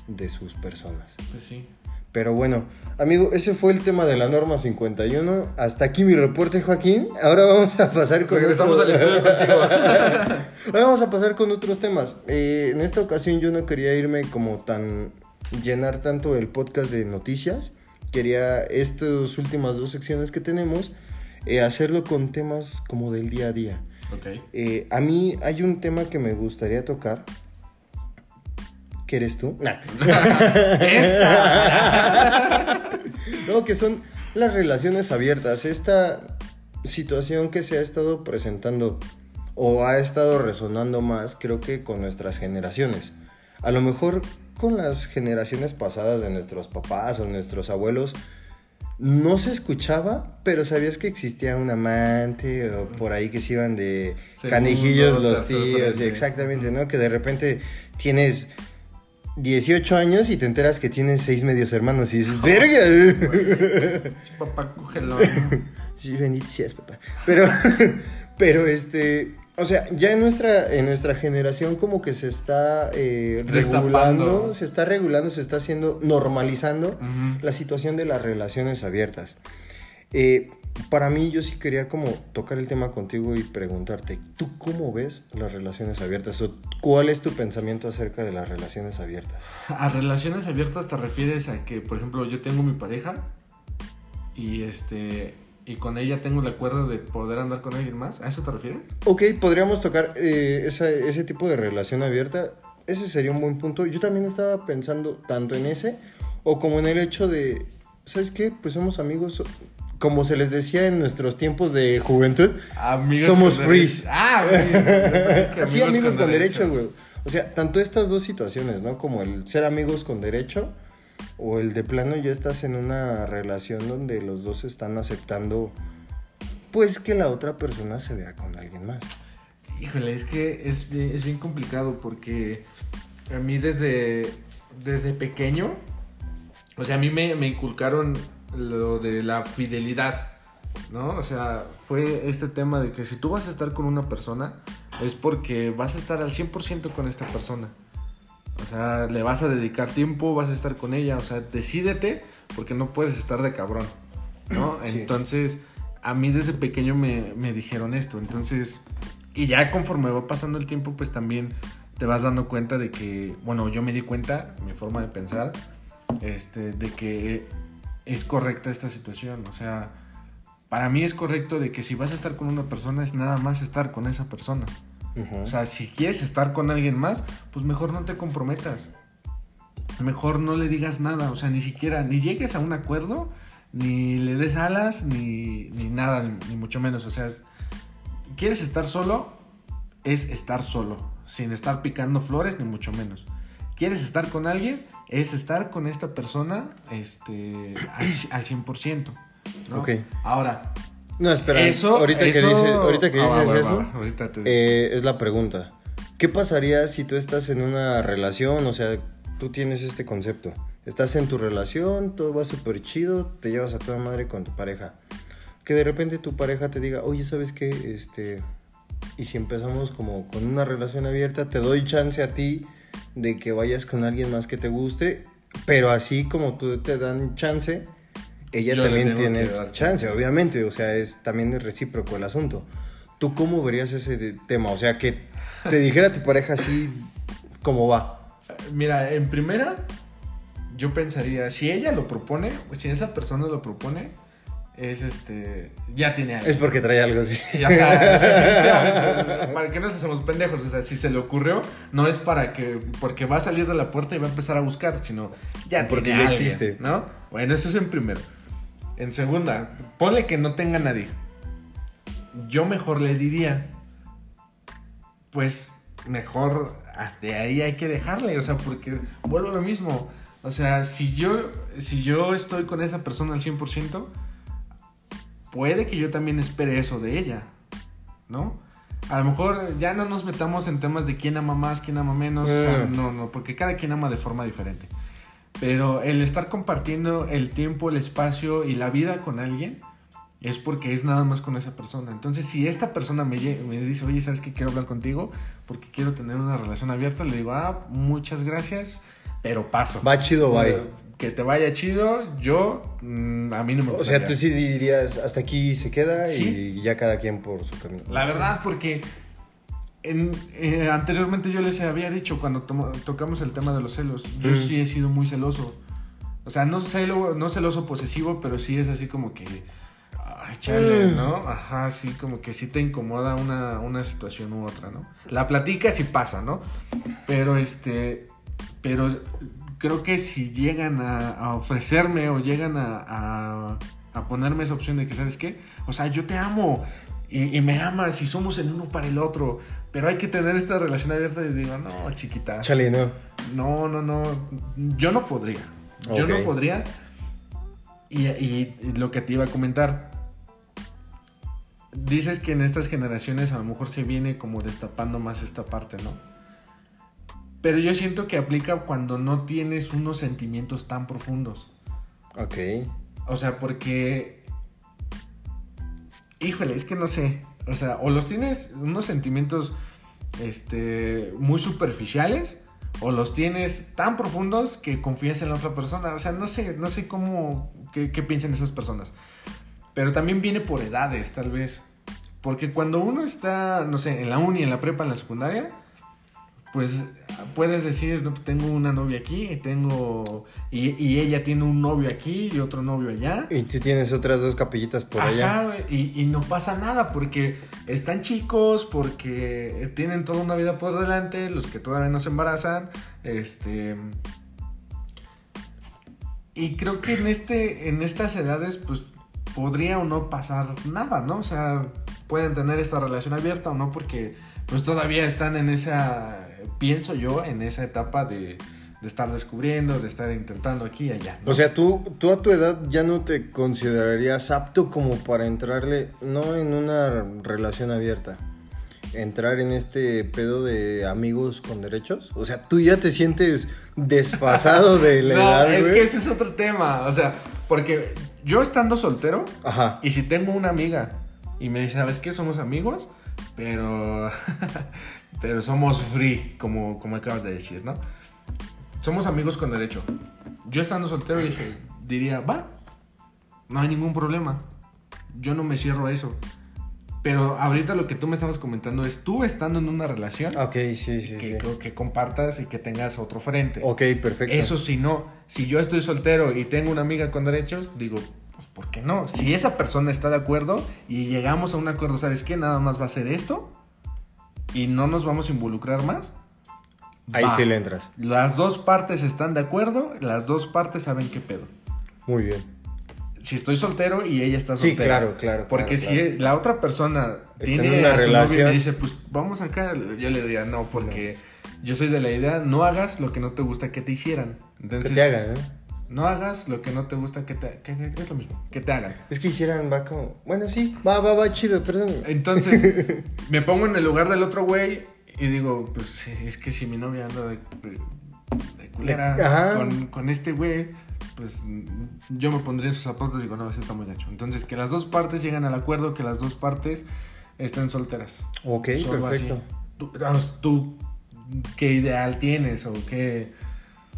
S1: de sus personas.
S2: Pues sí.
S1: Pero bueno, amigo, ese fue el tema de la norma 51. Hasta aquí mi reporte, Joaquín. Ahora vamos a pasar con
S2: Regresamos
S1: otro-
S2: al estudio contigo.
S1: Ahora vamos a pasar con otros temas. Eh, en esta ocasión yo no quería irme como tan llenar tanto el podcast de noticias. Quería estas últimas dos secciones que tenemos eh, hacerlo con temas como del día a día.
S2: ok.
S1: Eh, a mí hay un tema que me gustaría tocar. ¿Qué eres tú? Nah. no, que son las relaciones abiertas. Esta situación que se ha estado presentando o ha estado resonando más, creo que con nuestras generaciones. A lo mejor con las generaciones pasadas de nuestros papás o nuestros abuelos no se escuchaba, pero sabías que existía un amante o por ahí que se iban de
S2: Segundo,
S1: canijillos los tíos, exactamente, ¿no? Que de repente tienes 18 años y te enteras que tienes seis medios hermanos y dices, ¡verga!
S2: Papá, cógelo.
S1: Sí, bendito seas, papá. Pero, pero este, o sea, ya en nuestra, en nuestra generación como que se está eh, regulando, se está regulando, se está haciendo, normalizando la situación de las relaciones abiertas. Eh, para mí yo sí quería como tocar el tema contigo y preguntarte, ¿tú cómo ves las relaciones abiertas? ¿O cuál es tu pensamiento acerca de las relaciones abiertas?
S2: A relaciones abiertas te refieres a que, por ejemplo, yo tengo mi pareja y este y con ella tengo el acuerdo de poder andar con alguien más. ¿A eso te refieres?
S1: Ok, podríamos tocar eh, esa- ese tipo de relación abierta. Ese sería un buen punto. Yo también estaba pensando tanto en ese o como en el hecho de, ¿sabes qué? Pues somos amigos, como se les decía en nuestros tiempos de juventud.
S2: Amigos
S1: Somos frees.
S2: Ah, güey.
S1: Así amigos con derecho, güey. O sea, tanto estas dos situaciones, ¿no? Como el ser amigos con derecho o el de plano ya estás en una relación donde los dos están aceptando pues que la otra persona se vea con alguien más.
S2: Híjole, es que es, bien- es bien complicado porque a mí desde, desde pequeño, o sea, a mí me, me inculcaron lo de la fidelidad, ¿no? O sea, fue este tema de que si tú vas a estar con una persona, es porque vas a estar al 100% con esta persona. O sea, le vas a dedicar tiempo, vas a estar con ella, o sea, decídete porque no puedes estar de cabrón, ¿no?
S1: Sí.
S2: Entonces, a mí desde pequeño me, me dijeron esto, entonces, y ya conforme va pasando el tiempo, pues también te vas dando cuenta de que, bueno, yo me di cuenta, mi forma de pensar, este, de que es correcta esta situación, o sea, para mí es correcto de que si vas a estar con una persona es nada más estar con esa persona. O sea, si quieres estar con alguien más, pues mejor no te comprometas. Mejor no le digas nada, o sea, ni siquiera, ni llegues a un acuerdo, ni le des alas, ni, ni nada, ni mucho menos. O sea, es- quieres estar solo, es estar solo, sin estar picando flores, ni mucho menos. Quieres estar con alguien, es estar con esta persona este, al, al 100%. ¿no?
S1: Ok.
S2: Ahora,
S1: No, espera.
S2: Eso,
S1: ahorita
S2: eso-
S1: que dices, ahorita que
S2: Ah,
S1: dices
S2: va, va,
S1: eso,
S2: va, ahorita te-
S1: eh, es la pregunta. ¿Qué pasaría si tú estás en una relación? O sea, tú tienes este concepto. Estás en tu relación, todo va súper chido, te llevas a toda madre con tu pareja. Que de repente tu pareja te diga, oye, ¿sabes qué? Este, y si empezamos como con una relación abierta, te doy chance a ti de que vayas con alguien más que te guste, pero así como tú te dan chance, ella
S2: Yo
S1: también tiene chance, obviamente, o sea, es también es recíproco el asunto. ¿Tú cómo verías ese tema? O sea, que te dijera tu pareja así como va.
S2: Mira, en primera, yo pensaría, si ella lo propone, si esa persona lo propone, es este, ya tiene algo.
S1: Es porque trae algo así.
S2: Ya, o sea, para que nos hacemos pendejos, o sea, si se le ocurrió, no es para que, porque va a salir de la puerta y va a empezar a buscar, sino ya
S1: Porque
S2: tiene
S1: ya
S2: alguien,
S1: existe.
S2: ¿no? Bueno, eso es en primero. En segunda, ponle que no tenga nadie. Yo mejor le diría, pues mejor hasta ahí hay que dejarle, o sea, porque vuelvo a lo mismo. O sea, si yo, si yo estoy con esa persona al 100%, puede que yo también espere eso de ella, ¿no? A lo mejor ya no nos metamos en temas de quién ama más, quién ama menos, o sea,
S1: Mm.
S2: no, no, porque cada quien ama de forma diferente. Pero el estar compartiendo el tiempo, el espacio y la vida con alguien es porque es nada más con esa persona. Entonces, si esta persona me, dice, oye, ¿sabes qué? Quiero hablar contigo porque quiero tener una relación abierta, le digo, ah, muchas gracias, pero paso.
S1: Va chido, bye.
S2: Que te vaya chido, yo, mm, a mí no me
S1: O
S2: gustaría.
S1: sea, tú sí dirías, hasta aquí se queda
S2: Sí.
S1: y ya cada quien por su camino.
S2: La verdad, porque en- eh, anteriormente yo les había dicho cuando tomo- tocamos el tema de los celos, yo
S1: Mm.
S2: sí he sido muy celoso. O sea, no, celo, no celoso posesivo, pero sí es así como que... Ay, chale,
S1: Mm.
S2: ¿no? Ajá, sí, como que sí te incomoda una, una situación u otra, ¿no? La platicas y pasa, ¿no? Pero este... Pero creo que si llegan a, a ofrecerme o llegan a, a, a ponerme esa opción de que, ¿sabes qué? O sea, yo te amo y, y me amas y somos el uno para el otro, pero hay que tener esta relación abierta y digo, no, chiquita.
S1: Chale, no.
S2: No, no, no. Yo no podría. Yo no podría. Y, y- y lo que te iba a comentar. Dices que en estas generaciones a lo mejor se viene como destapando más esta parte, ¿no? Pero yo siento que aplica cuando no tienes unos sentimientos tan profundos.
S1: Ok.
S2: O sea, porque. Híjole, es que no sé. O sea, o los tienes unos sentimientos este, muy superficiales, o los tienes tan profundos que confías en la otra persona. O sea, no sé, no sé cómo. qué, qué piensan esas personas. Pero también viene por edades, tal vez. Porque cuando uno está, no sé, en la uni, en la prepa, en la secundaria, pues puedes decir, tengo una novia aquí, y tengo. Y, y ella tiene un novio aquí y otro novio allá.
S1: Y tú tienes otras dos capillitas por allá.
S2: Ajá, y, y no pasa nada porque están chicos, porque tienen toda una vida por delante, los que todavía no se embarazan, este... Y creo que en, este, en estas edades, pues, podría o no pasar nada, ¿no? O sea, pueden tener esta relación abierta o no porque, pues, todavía están en esa, pienso yo, en esa etapa de, de estar descubriendo, de estar intentando aquí y allá. ¿no?
S1: O sea, tú, tú a tu edad ya no te considerarías apto como para entrarle, no en una relación abierta, entrar en este pedo de amigos con derechos. O sea, tú ya te sientes desfasado de la
S2: no,
S1: edad,
S2: es que ese es otro tema. O sea, porque yo estando soltero,
S1: Ajá.
S2: y si tengo una amiga y me dice, ¿sabes qué? Somos amigos, pero. pero somos free, como, como acabas de decir, ¿no? Somos amigos con derecho. Yo estando soltero dije, diría, va, no hay ningún problema. Yo no me cierro a eso. Pero ahorita lo que tú me estabas comentando es tú estando en una relación
S1: Ok, sí, sí,
S2: que,
S1: sí.
S2: que- que compartas y que tengas otro frente.
S1: Ok, perfecto.
S2: Eso si no, si yo estoy soltero y tengo una amiga con derechos, digo, pues ¿por qué no? Si esa persona está de acuerdo y llegamos a un acuerdo, ¿sabes qué? Nada más va a ser esto y no nos vamos a involucrar más.
S1: Ahí
S2: va.
S1: sí le entras.
S2: Las dos partes están de acuerdo, las dos partes saben qué pedo.
S1: Muy bien.
S2: Si estoy soltero y ella está
S1: Sí,
S2: soltera.
S1: claro, claro,
S2: Porque
S1: claro,
S2: si la otra persona
S1: Está
S2: tiene
S1: en una
S2: a su novio y
S1: relación.
S2: me dice, pues vamos acá, yo le diría no, porque yo soy de la idea, no hagas lo que no te gusta que te hicieran.
S1: Que
S2: Entonces,
S1: te hagan, ¿eh?
S2: No hagas lo que no te gusta que te que es lo mismo, que te hagan.
S1: Es que hicieran, va como. Bueno, sí, va, va, va, chido, perdón.
S2: Entonces, me pongo en el lugar del otro güey y digo, pues es que si mi novia anda de, de culera con, con este güey, pues yo me pondría en sus zapatos y digo, no, eso está muy gacho. Entonces, que las dos partes lleguen al acuerdo, que las dos partes estén solteras.
S1: Ok,
S2: Solo
S1: perfecto.
S2: así. Tú, vamos, tú, ¿qué ideal tienes o qué...?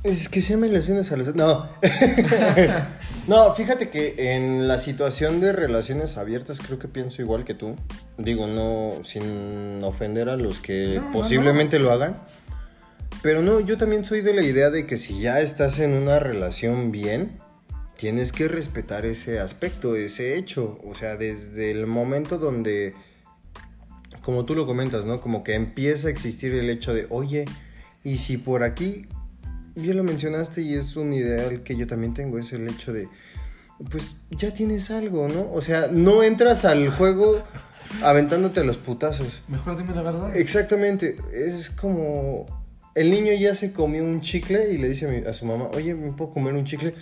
S1: Es que se me lesiones a los... No. no, fíjate que en la situación de relaciones abiertas creo que pienso igual que tú. Digo, no sin ofender a los que
S2: No, no,
S1: posiblemente lo hagan. Pero no, yo también soy de la idea de que si ya estás en una relación bien, tienes que respetar ese aspecto, ese hecho. O sea, desde el momento donde, como tú lo comentas, ¿no? Como que empieza a existir el hecho de, oye, y si por aquí bien lo mencionaste y es un ideal que yo también tengo, es el hecho de, pues ya tienes algo, ¿no? O sea, no entras al juego aventándote a los putazos.
S2: Mejor dime la verdad.
S1: Exactamente, es como el niño ya se comió un chicle y le dice a, mi- a su mamá, oye, ¿me puedo comer un chicle?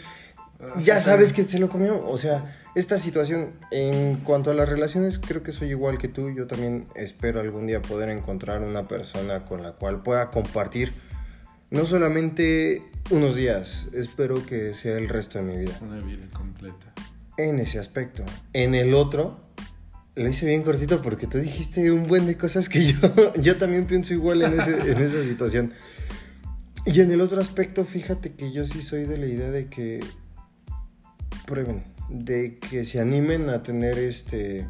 S2: Ah,
S1: Ya sabes que se lo comió. O sea, esta situación, en cuanto a las relaciones, creo que soy igual que tú. Yo también espero algún día poder encontrar una persona con la cual pueda compartir no solamente unos días, espero que sea el resto de mi vida.
S2: Una vida completa.
S1: En ese aspecto. En el otro, lo hice bien cortito porque tú dijiste un buen de cosas que yo, yo también pienso igual en, ese- en esa situación. Y en el otro aspecto, fíjate que yo sí soy de la idea de que prueben, de que se animen a tener este,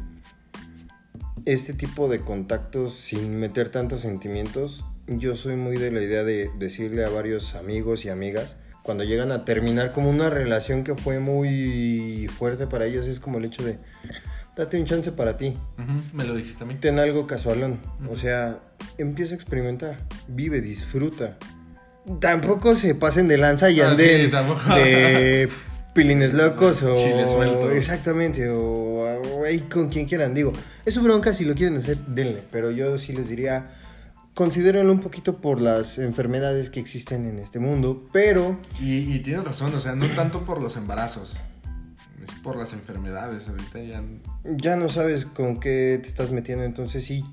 S1: este tipo de contactos sin meter tantos sentimientos. Yo soy muy de la idea de decirle a varios amigos y amigas, cuando llegan a terminar como una relación que fue muy fuerte para ellos, es como el hecho de, date un chance para ti,
S2: Me lo dijiste a mí.
S1: ten algo casualón. O sea, empieza a experimentar, vive, disfruta. Tampoco se pasen de lanza y
S2: Ah,
S1: anden
S2: sí,
S1: de pilines locos o...
S2: Chile suelto.
S1: Exactamente, o, con quien quieran. Digo, es su bronca, si lo quieren hacer, denle. Pero yo sí les diría, considérenlo un poquito por las enfermedades que existen en este mundo. Pero
S2: Y, y tienes razón, o sea, no tanto por los embarazos, es por las enfermedades. Ahorita ya.
S1: ya no sabes con qué te estás metiendo, entonces sí,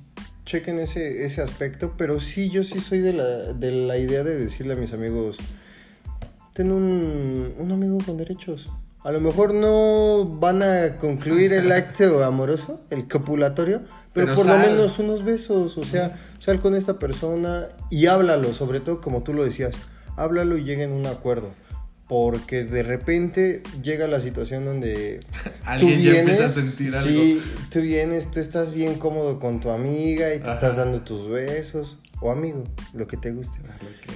S1: chequen ese, ese aspecto, pero sí, yo sí soy de la, de la idea de decirle a mis amigos, ten un, un amigo con derechos. A lo mejor no van a concluir el acto amoroso, el copulatorio, pero,
S2: Pero
S1: por
S2: sal.
S1: lo menos unos besos, o sea, sal con esta persona y háblalo, sobre todo como tú lo decías, háblalo y lleguen a un acuerdo. Porque de repente llega la situación donde
S2: Alguien ya empieza a sentir algo.
S1: Sí, tú vienes, tú estás bien cómodo con tu amiga y te
S2: Ajá.
S1: estás dando tus besos. O amigo, lo que te guste.
S2: Ah,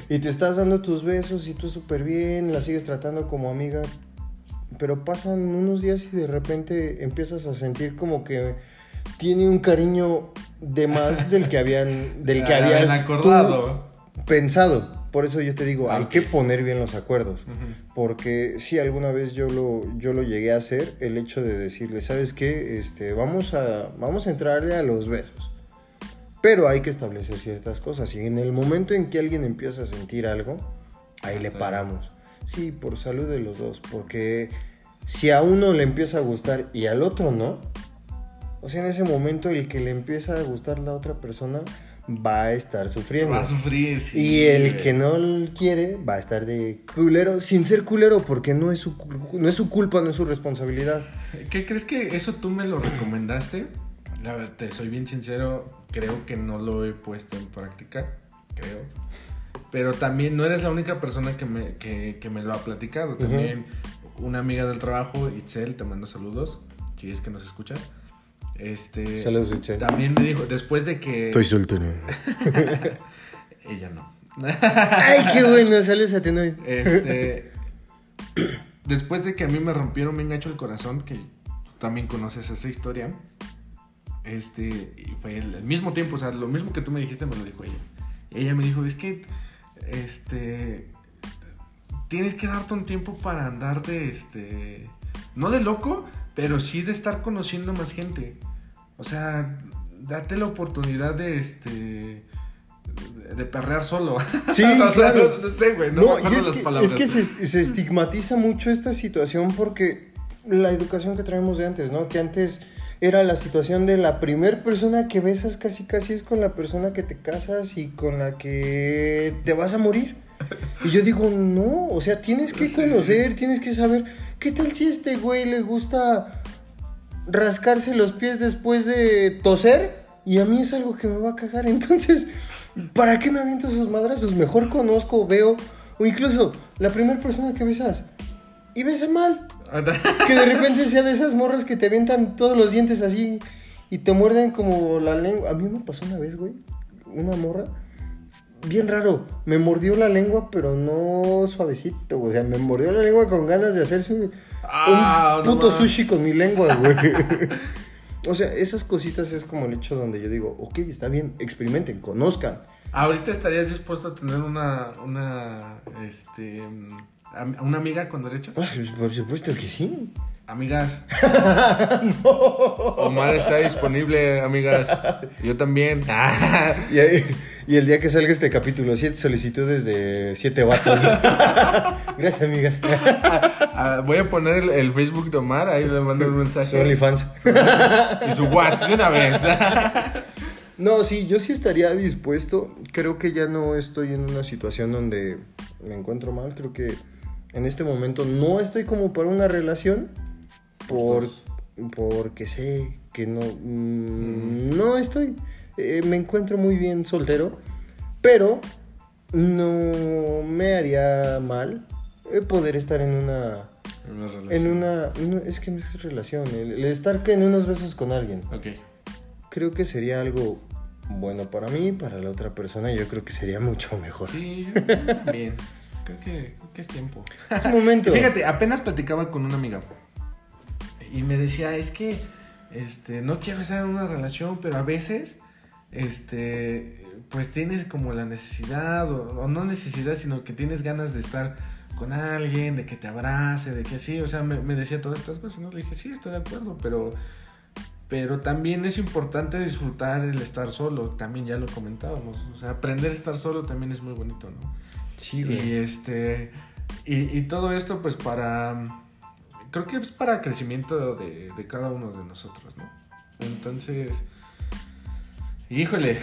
S1: Y te estás dando tus besos y tú súper bien, la sigues tratando como amiga. Pero pasan unos días y de repente empiezas a sentir como que tiene un cariño de más del que habían, del que habías tú
S2: acordado.
S1: pensado. Por eso yo te digo, hay que poner bien los acuerdos. Porque sí, alguna vez yo lo, yo lo llegué a hacer, el hecho de decirle, ¿sabes qué? Este, vamos, a, vamos a entrarle a los besos. Pero hay que establecer ciertas cosas. Y en el momento en que alguien empieza a sentir algo, ahí le
S2: Hasta
S1: paramos. Sí, por salud de los dos. Porque si a uno le empieza a gustar y al otro no, o sea, en ese momento el que le empieza a gustar la otra persona va a estar sufriendo.
S2: Va a sufrir, sí.
S1: Y el que no quiere va a estar de culero, sin ser culero, porque no es su, no es su culpa, no es su responsabilidad.
S2: ¿Qué crees que eso tú me lo recomendaste? La verdad, te soy bien sincero, creo que no lo he puesto en práctica, creo. Pero también no eres la única persona que me, que, que me lo ha platicado. También una amiga del trabajo, Itzel, te mando saludos, si es que nos escuchas. Este,
S1: Saludos, Itzel.
S2: También me dijo, después de que...
S1: soltero.
S2: Ella no.
S1: Ay, qué bueno, saludos a ti, no.
S2: Este, después de que a mí me rompieron bien gacho el corazón, que tú también conoces esa historia, este, y fue el, el mismo tiempo, o sea, lo mismo que tú me dijiste me lo dijo ella. Ella me dijo, es que, este, tienes que darte un tiempo para andar de, este, no de loco, pero sí de estar conociendo más gente. O sea, date la oportunidad de, este, de perrear solo.
S1: Sí,
S2: O sea,
S1: claro.
S2: No, no sé, güey. No, me
S1: es
S2: las
S1: que, es que se, se estigmatiza mucho esta situación porque la educación que traemos de antes, ¿no? Que antes era la situación de la primer persona que besas casi casi es con la persona que te casas y con la que te vas a morir. Y yo digo, no, o sea, tienes que conocer, tienes que saber, ¿qué tal si este güey le gusta rascarse los pies después de toser? Y a mí es algo que me va a cagar, entonces, ¿para qué me aviento esos madrazos? Mejor conozco, veo, o incluso la primera persona que besas y besa mal. Que de repente sea de esas morras que te avientan todos los dientes así y te muerden como la lengua. A mí me pasó una vez, güey, una morra. Bien raro, me mordió la lengua, pero no suavecito, güey. O sea, me mordió la lengua con ganas de hacerse un,
S2: Ah,
S1: un puto sushi con mi lengua, güey. o sea, esas cositas es como el hecho donde yo digo, ok, está bien, experimenten, conozcan.
S2: Ahorita estarías dispuesto a tener una, una, este, una amiga con derecho.
S1: Ay, pues, por supuesto que sí.
S2: Amigas. Omar está disponible, amigas. Yo también.
S1: Y, el día que salga este capítulo, siete solicitudes de siete vatos. Gracias, amigas.
S2: Ah, voy a poner el, el Facebook de Omar, ahí le mando un
S1: Su
S2: mensaje.
S1: OnlyFans.
S2: Y su WhatsApp de una vez.
S1: No, sí, yo sí estaría dispuesto. Creo que ya no estoy en una situación donde me encuentro mal. Creo que en este momento no estoy como para una relación. Por, porque sé que no. mm, No estoy. Eh, me encuentro muy bien soltero. Pero no me haría mal eh, poder estar en una.
S2: Una relación.
S1: En una. es que no es relación. El, el estar en unos besos con alguien.
S2: Ok.
S1: Creo que sería algo bueno para mí, para la otra persona, yo creo que sería mucho mejor.
S2: Sí, yo también. Creo que, creo que es tiempo.
S1: Es un momento.
S2: Fíjate, apenas platicaba con una amiga y me decía, es que este, no quiero estar en una relación, pero a veces este, pues tienes como la necesidad, o, o no necesidad, sino que tienes ganas de estar con alguien, de que te abrace, de que así, o sea, me, me decía todas estas cosas, ¿no? Le dije, sí, estoy de acuerdo, pero, pero también es importante disfrutar el estar solo, también ya lo comentábamos, o sea, aprender a estar solo también es muy bonito, ¿no?
S1: Sí,
S2: Y este. Y, y todo esto, pues para. Creo que es para crecimiento de, de cada uno de nosotros, ¿no? Entonces. Híjole.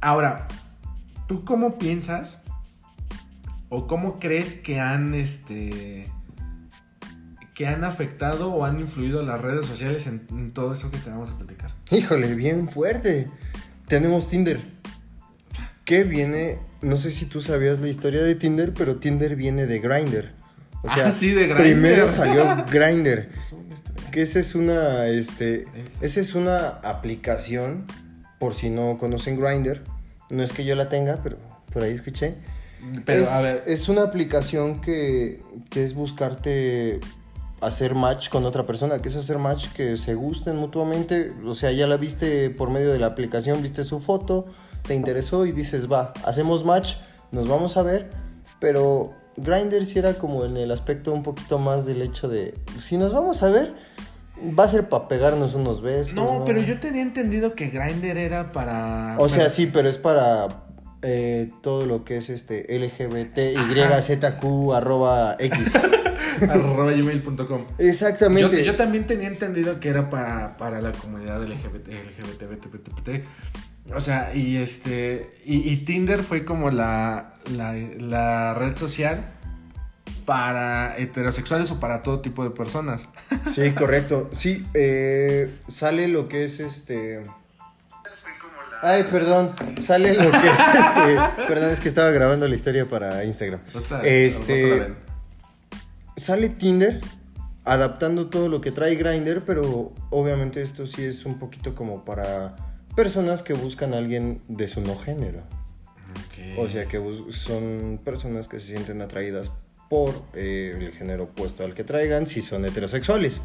S2: Ahora, ¿tú cómo piensas? ¿O cómo crees que han este. que han afectado o han influido las redes sociales en, en todo eso que te vamos a platicar?
S1: Híjole, bien fuerte. Tenemos Tinder. Que viene, no sé si tú sabías la historia de Tinder, pero Tinder viene de Grindr. O sea,
S2: Ah, sí, de Grindr.
S1: primero salió Grindr. Que esa es una, este, esa es una aplicación, por si no conocen Grindr. No es que yo la tenga, pero por ahí escuché.
S2: Pero,
S1: es,
S2: a ver.
S1: es una aplicación que, que es buscarte hacer match con otra persona, que es hacer match que se gusten mutuamente, o sea, ya la viste por medio de la aplicación, viste su foto, te interesó y dices, va, hacemos match, nos vamos a ver, pero Grindr sí era como en el aspecto un poquito más del hecho de, si nos vamos a ver, va a ser para pegarnos unos besos.
S2: No, pero yo tenía entendido que Grindr era para.
S1: O sea,
S2: para-
S1: sí, pero es para eh, todo lo que es este LGBT, arroba X.
S2: arroba gmail.com.
S1: Exactamente.
S2: Yo, yo también tenía entendido que era para, para la comunidad LGBT, LGBT, LGBT, O sea, y este. Y, y Tinder fue como la, la, la red social para heterosexuales o para todo tipo de personas.
S1: Sí, correcto. Sí, eh, sale lo que es este. Ay, perdón. Sale lo que es este. Perdón, es que estaba grabando la historia para Instagram.
S2: La
S1: Este. Sale Tinder adaptando todo lo que trae Grindr, pero obviamente esto sí es un poquito como para personas que buscan a alguien de su no género. O sea que son personas que se sienten atraídas por eh, el género opuesto al que traigan, si son heterosexuales.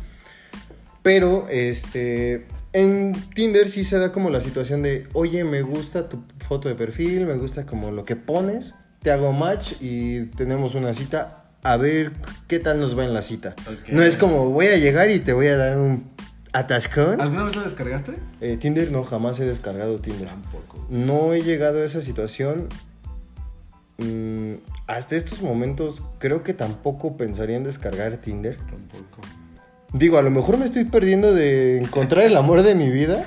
S1: Pero este en Tinder sí se da como la situación de, oye, me gusta tu foto de perfil, me gusta como lo que pones, te hago match y tenemos una cita, a ver qué tal nos va en la cita. No es como voy a llegar y te voy a dar un atascón.
S2: ¿Alguna vez lo descargaste?
S1: Eh, Tinder no, jamás he descargado Tinder.
S2: Tampoco.
S1: No he llegado a esa situación. mm, hasta estos momentos creo que tampoco pensaría en descargar Tinder.
S2: Tampoco.
S1: Digo, a lo mejor me estoy perdiendo de encontrar el amor de mi vida,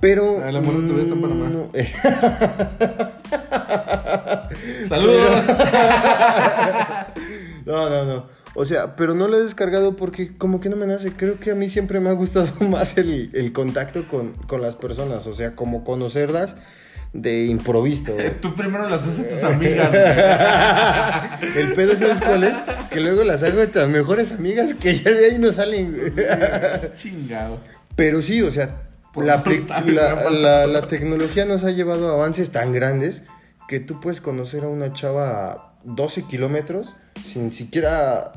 S1: pero...
S2: Ah, el amor de tu vida está en Panamá.
S1: no,
S2: ¡Saludos!
S1: No, no, no. O sea, pero no lo he descargado porque como que no me nace. Creo que a mí siempre me ha gustado más el, el contacto con, con las personas. O sea, como conocerlas de improviso.
S2: Tú primero las haces a tus amigas, güey.
S1: El pedo, ¿sabes cuál es? Que luego las hago de tus mejores amigas que ya de ahí no salen.
S2: Chingado.
S1: Pero sí, o sea, la, la- la- la tecnología nos ha llevado a avances tan grandes que tú puedes conocer a una chava 12 kilómetros sin siquiera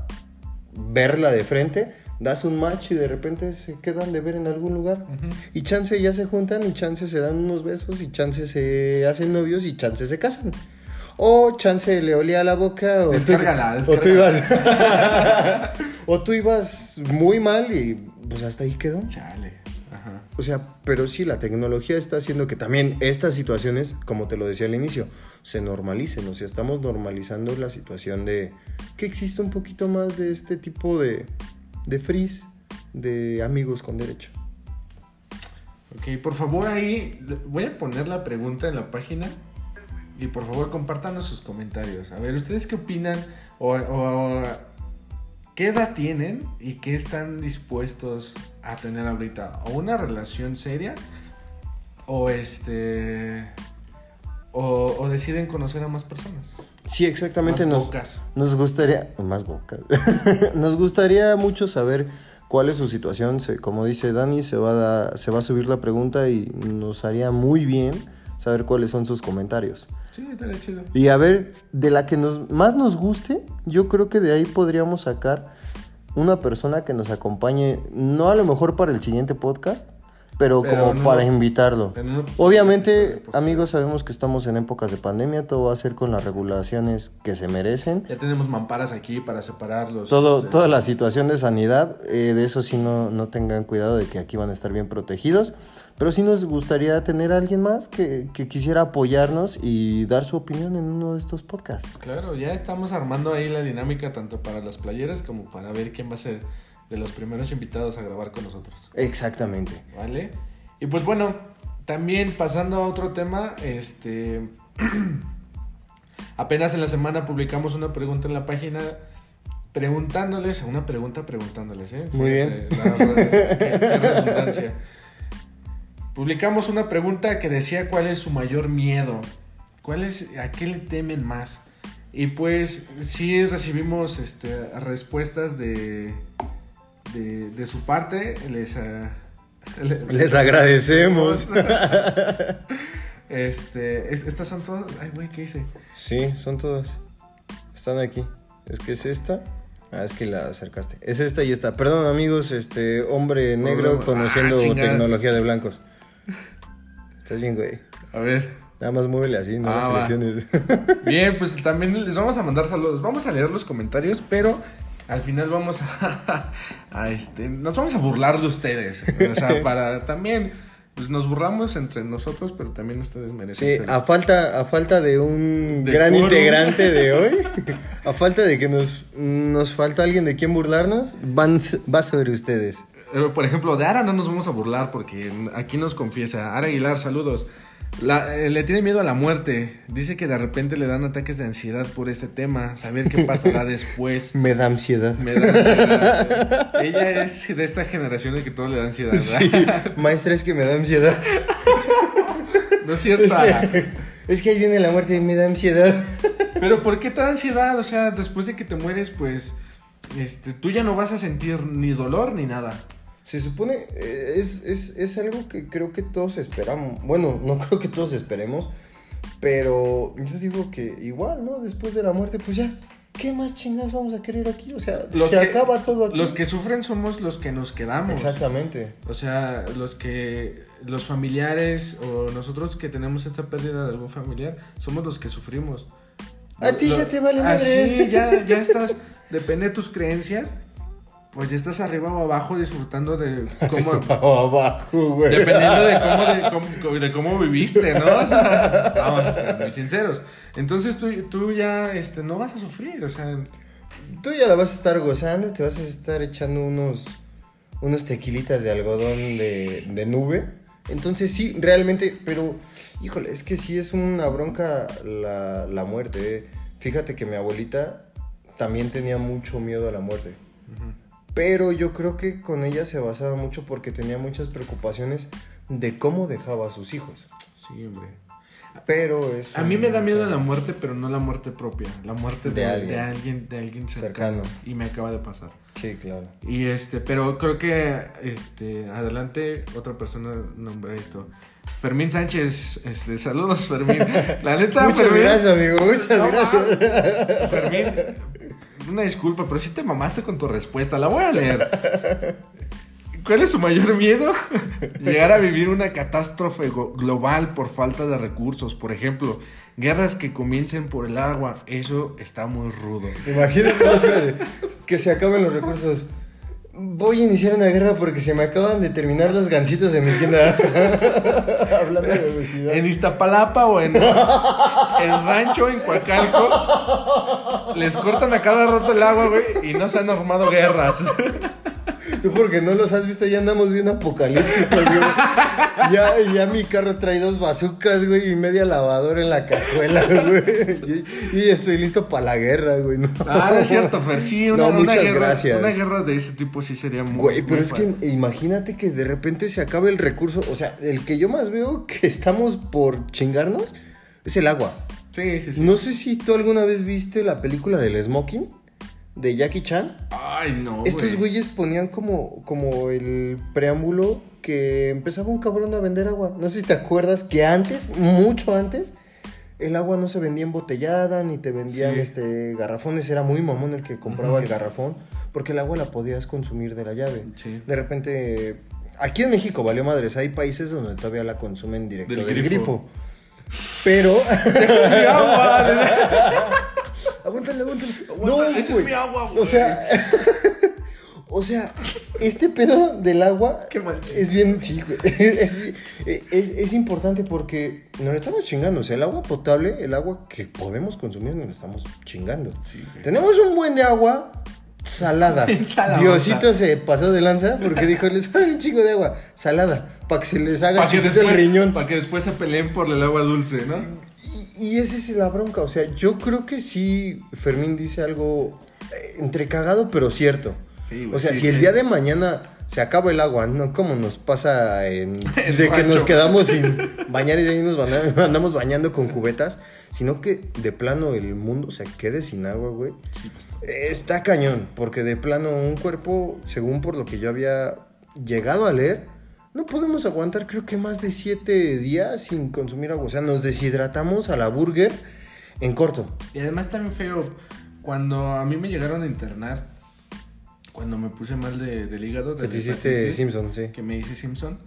S1: verla de frente. Das un match y de repente se quedan de ver en algún lugar. Y chance ya se juntan y chance se dan unos besos y chance se hacen novios y chance se casan. O chance le olía la boca o tú-
S2: Descárgala,
S1: o tú ibas o tú ibas muy mal y pues hasta ahí quedó.
S2: Chale.
S1: O sea, pero sí, la tecnología está haciendo que también estas situaciones, como te lo decía al inicio, se normalicen. O sea, estamos normalizando la situación de que existe un poquito más de este tipo de, de frizz, de amigos con derecho.
S2: Ok, por favor ahí voy a poner la pregunta en la página y por favor compártanos sus comentarios. A ver, ¿ustedes qué opinan o- qué edad tienen y qué están dispuestos a tener ahorita? ¿O una relación seria? ¿O este... O, o deciden conocer a más personas?
S1: Sí, exactamente.
S2: Más
S1: nos,
S2: bocas.
S1: nos gustaría, más boca, nos gustaría mucho saber cuál es su situación. Como dice Dani, se va, a se va a subir la pregunta y nos haría muy bien saber cuáles son sus comentarios.
S2: Sí, estaría chido.
S1: Y a ver, de la que nos, más nos guste, yo creo que de ahí podríamos sacar una persona que nos acompañe, no a lo mejor para el siguiente podcast, pero,
S2: Pero
S1: como
S2: no-
S1: para invitarlo. Obviamente, amigos, sabemos que estamos en épocas de pandemia, todo va a ser con las regulaciones que se merecen.
S2: Ya tenemos mamparas aquí para separarlos.
S1: Todo,
S2: este,
S1: toda la situación de sanidad, eh, de eso sí no, no tengan cuidado de que aquí van a estar bien protegidos. Pero sí nos gustaría tener a alguien más que, que quisiera apoyarnos y dar su opinión en uno de estos podcasts.
S2: Claro, ya estamos armando ahí la dinámica tanto para las playeras como para ver quién va a ser de los primeros invitados a grabar con nosotros.
S1: Exactamente.
S2: ¿Vale? Y pues bueno, también pasando a otro tema, este apenas en la semana publicamos una pregunta en la página preguntándoles, una pregunta preguntándoles, ¿eh?
S1: Muy bien.
S2: La- redundancia. Publicamos una pregunta que decía cuál es su mayor miedo, cuál es, a qué le temen más. Y pues sí recibimos este, respuestas de, de, de su parte, les, le-
S1: Les agradecemos.
S2: Este, es- estas son todas. Ay, güey, ¿qué hice?
S1: Sí, son todas. Están aquí. Es que es esta. Ah, es que la acercaste. Es esta y esta. Perdón, amigos, este hombre negro conociendo
S2: Ah, chingada.
S1: tecnología de blancos. Estás bien, güey.
S2: A ver.
S1: Nada más muévele así, no
S2: Ah,
S1: las selecciones.
S2: Bien, pues también les vamos a mandar saludos. Vamos a leer los comentarios, pero al final vamos a, a, este, nos vamos a burlar de ustedes. O sea, para también pues, nos burlamos entre nosotros, pero también ustedes merecen.
S1: Sí,
S2: ser-
S1: a falta, a falta de un
S2: De
S1: gran integrante de hoy, a falta de que nos, nos falta alguien de quien burlarnos, van, va sobre ustedes.
S2: Eh, Por ejemplo, de Ara no nos vamos a burlar porque aquí nos confiesa. Ara Aguilar, saludos. La- eh, le tiene miedo a la muerte. Dice que de repente le dan ataques de ansiedad por este tema. Saber qué pasará después.
S1: Me da ansiedad.
S2: Me da ansiedad. Ella es de esta generación de que todo le da ansiedad. ¿verdad?
S1: Sí, maestra, es que me da ansiedad.
S2: No es cierto. Ara.
S1: Es que ahí viene la muerte y me da ansiedad.
S2: Pero ¿por qué te da ansiedad? O sea, después de que te mueres, pues este, tú ya no vas a sentir ni dolor ni nada.
S1: Se supone, eh, es, es, es algo que creo que todos esperamos. Bueno, no creo que todos esperemos, pero yo digo que igual, ¿no? Después de la muerte, pues ya, ¿qué más chingas vamos a querer aquí? O sea,
S2: Los
S1: se
S2: que-
S1: acaba todo aquí.
S2: Los que sufren somos los que nos quedamos.
S1: Exactamente.
S2: O sea, los que los familiares o nosotros que tenemos esta pérdida de algún familiar somos los que sufrimos.
S1: A ti ya te vale madre.
S2: sí, ya, ya estás, depende de tus creencias. Pues ya estás arriba o abajo disfrutando de cómo...
S1: Abajo, güey.
S2: Dependiendo de cómo, de, cómo, de cómo viviste, ¿no? O sea, vamos a ser muy sinceros. Entonces tú, tú ya este, no vas a sufrir, o sea...
S1: Tú ya la vas a estar gozando, te vas a estar echando unos, unos tequilitas de algodón de, de nube. Entonces sí, realmente, pero híjole, es que sí es una bronca la, la muerte. eh. Fíjate que mi abuelita también tenía mucho miedo a la muerte. Pero yo creo que con ella se basaba mucho porque tenía muchas preocupaciones de cómo dejaba a sus hijos.
S2: Sí, hombre.
S1: Pero es
S2: A mí me da miedo la muerte, pero no la muerte propia. La muerte de,
S1: De
S2: de
S1: alguien.
S2: alguien. de alguien, cercano.
S1: Cercano.
S2: Y me acaba de pasar.
S1: Sí, claro.
S2: Y este, pero creo que este, adelante otra persona nombra esto. Fermín Sánchez, este, saludos Fermín. La neta,
S1: Muchas
S2: Fermín,
S1: gracias, amigo. Muchas
S2: No,
S1: gracias.
S2: Fermín, una disculpa, pero sí te mamaste con tu respuesta. La voy a leer. ¿Cuál es su mayor miedo? Llegar a vivir una catástrofe global por falta de recursos. Por ejemplo, guerras que comiencen por el agua. Eso está muy rudo.
S1: Imagínate que se acaben los recursos. Voy a iniciar una guerra porque se me acaban de terminar las gancitas de mi tienda. Hablando de obesidad.
S2: En Iztapalapa o en, en Rancho, en Coacalco, les cortan a cada rato el agua, güey, y no se han armado guerras.
S1: Tú porque no los has visto, ya andamos bien apocalípticos, güey. Ya, ya mi carro trae dos bazucas, güey, y media lavadora en la cajuela, güey. Y, y estoy listo para la guerra, güey. No.
S2: Ah, no es cierto, Fer, sí, una,
S1: No,
S2: una
S1: muchas
S2: guerra,
S1: gracias.
S2: una guerra de ese tipo sí sería muy
S1: Güey, pero
S2: muy
S1: es
S2: padre.
S1: que imagínate que de repente se acabe el recurso. O sea, el que yo más veo que estamos por chingarnos es el agua.
S2: Sí, sí, sí.
S1: No sé si tú alguna vez viste la película del Smoking de Jackie Chan.
S2: Ay, no,
S1: Estos
S2: güey.
S1: güeyes ponían como, como el preámbulo que empezaba un cabrón a vender agua. No sé si te acuerdas que antes, mucho antes, el agua no se vendía embotellada, ni te vendían
S2: Sí.
S1: este garrafones. Era muy mamón el que compraba el garrafón, porque el agua la podías consumir de la llave.
S2: Sí.
S1: De repente, aquí en México valió madres. Hay países donde todavía la consumen directo
S2: Del
S1: del,
S2: grifo.
S1: grifo. Pero. Aguántale, aguántale.
S2: Aguanta, esa es
S1: güey.
S2: mi agua, güey.
S1: O sea. O sea, este pedo del agua
S2: Qué mal chiste.
S1: es bien, sí, güey. Es, es- es importante porque nos lo estamos chingando. O sea, el agua potable, el agua que podemos consumir, nos lo estamos chingando.
S2: Sí, güey.
S1: Tenemos un buen de agua salada. Diosito se pasó de lanza porque dijo, les dan un chingo de agua salada para que se les haga
S2: Para que,
S1: chiquito el
S2: después,
S1: riñón.
S2: para que después se peleen por el agua dulce, ¿no?
S1: Y, esa es la bronca. O sea, yo creo que sí, Fermín dice algo eh, entre cagado, pero cierto.
S2: Sí, güey,
S1: o sea,
S2: sí,
S1: si el día de mañana se acaba el agua, no como nos pasa en, de que nos quedamos sin bañar y de ahí nos andamos bañando con cubetas, sino que de plano el mundo se quede sin agua, güey.
S2: Pues,
S1: Está cañón, porque de plano un cuerpo, según por lo que yo había llegado a leer, no podemos aguantar creo que más de siete días sin consumir agua. O sea, nos deshidratamos a la burger en corto.
S2: Y además también feo, cuando a mí me llegaron a internar, cuando me puse mal de, del hígado, de
S1: Que te hiciste Simpson, sí.
S2: que me hice Simpson,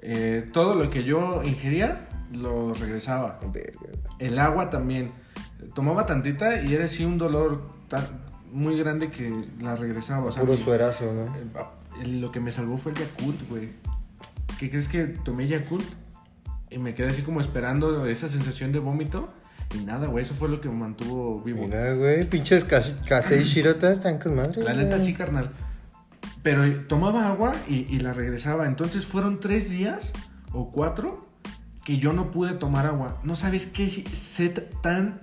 S2: eh, todo lo que yo ingería lo regresaba. El agua también. Tomaba tantita y era así un dolor tan- muy grande que la regresaba. O sea,
S1: Puro
S2: mi-
S1: suerazo, ¿no?
S2: lo que me salvó fue el Yakult, güey. ¿Qué crees que tomé Yakult? Y me quedé así como esperando esa sensación de vómito. Y nada, güey, eso fue lo que me mantuvo vivo.
S1: Mira, güey, pinches cas- Kasei Shirota están con madre.
S2: La neta sí, carnal. Pero tomaba agua y, y la regresaba. Entonces fueron tres días o cuatro que yo no pude tomar agua. No sabes qué sed tan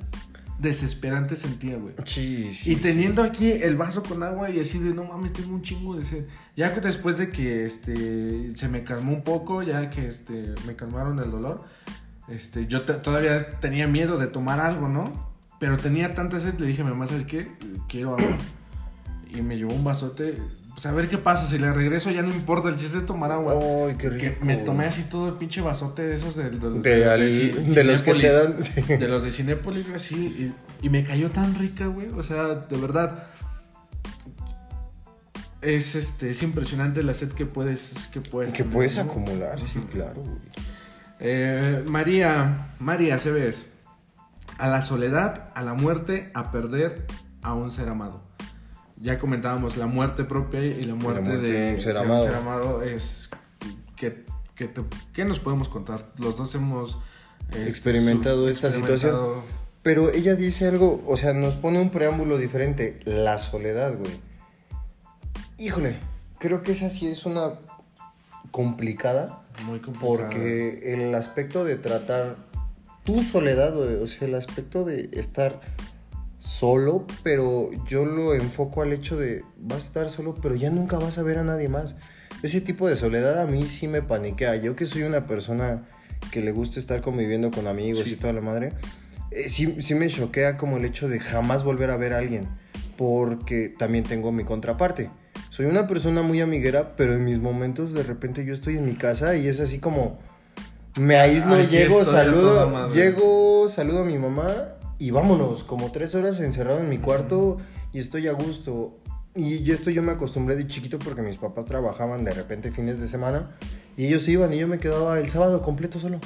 S2: desesperante sentía, güey.
S1: Sí, sí.
S2: Y teniendo aquí el vaso con agua y así de no mames, tengo un chingo de sed. Ya que después de que este se me calmó un poco, ya que este me calmaron el dolor, este yo todavía tenía miedo de tomar algo, ¿no? Pero tenía tanta sed, le dije a mi mamá, ¿sabes qué? Quiero agua. Y me llevó un vasote. Pues a ver qué pasa, si le regreso ya no importa, el chiste es tomar agua.
S1: Ay, qué
S2: Que
S1: rico.
S2: me tomé así todo el pinche vasote de esos de, de- de-
S1: De,
S2: de
S1: al-
S2: Ci-
S1: de los que te dan. sí.
S2: De los de Cinépolis, así. Y, y me cayó tan rica, güey. O sea, de verdad. Es este es impresionante la sed que puedes que puedes
S1: Que
S2: tener,
S1: puedes
S2: ¿no?
S1: acumular, sí, claro, güey.
S2: Eh, María, María Cebes. A la soledad, a la muerte, a perder a un ser amado. Ya comentábamos la muerte propia y la muerte,
S1: muerte
S2: de,
S1: un ser
S2: de
S1: amado.
S2: amado es que, que te- ¿qué nos podemos contar? Los dos hemos este,
S1: Experimentado
S2: su-
S1: esta
S2: experimentado-
S1: Pero ella dice algo, o sea, nos pone un preámbulo diferente. La soledad, güey. Híjole, creo que esa sí es una complicada.
S2: Muy complicado.
S1: Porque el aspecto de tratar tu soledad, güey, o sea, el aspecto de estar solo, pero yo lo enfoco al hecho de vas a estar solo, pero ya nunca vas a ver a nadie más. Ese tipo de soledad a mí sí me paniquea. Yo que soy una persona que le gusta estar conviviendo con amigos
S2: Sí.
S1: y toda la madre, eh, sí, sí me choquea como el hecho de jamás volver a ver a alguien, porque también tengo mi contraparte. Soy una persona muy amiguera, pero en mis momentos de repente yo estoy en mi casa y es así como me aíslo,
S2: Aquí
S1: llego, saludo, llego, saludo a mi mamá y vámonos, como tres horas encerrado en mi cuarto y estoy a gusto. Y esto yo me acostumbré de chiquito porque mis papás trabajaban de repente fines de semana y ellos iban y yo me quedaba el sábado completo solo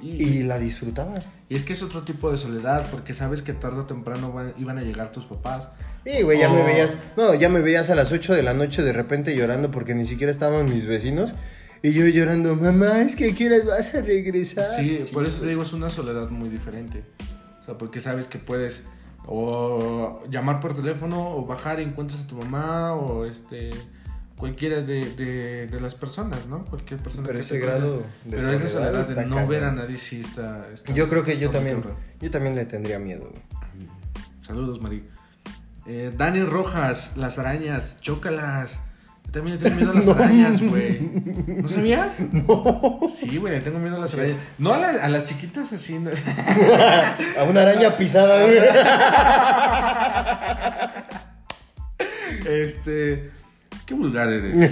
S2: Y,
S1: y la disfrutaba.
S2: y es que es otro tipo de soledad, porque sabes que tarde o temprano van- iban a llegar tus papás.
S1: Y güey, ya me
S2: Oh.
S1: veías, no, ya me veías a las 8 de la noche de repente llorando porque ni siquiera estaban mis vecinos y yo llorando, mamá, es que quieres vas a regresar.
S2: Sí, por eso te digo, es una soledad muy diferente. O sea, porque sabes que puedes o llamar por teléfono o bajar y encuentras a tu mamá o este cualquiera de, de, de las personas, ¿no? Cualquier persona.
S1: Pero
S2: que
S1: ese grado de
S2: Pero esa
S1: soledad
S2: de no ver a nadie sí está... está-
S1: Yo creo que yo también, yo también le tendría miedo.
S2: Saludos, Mari. Eh, Dani Rojas, las arañas, chócalas. También le tengo miedo a las arañas, güey. ¿No sabías? No. Sí, güey, le tengo miedo a las arañas. No a, la- a las chiquitas así. no.
S1: A una araña pisada, güey.
S2: Este. Qué vulgar eres.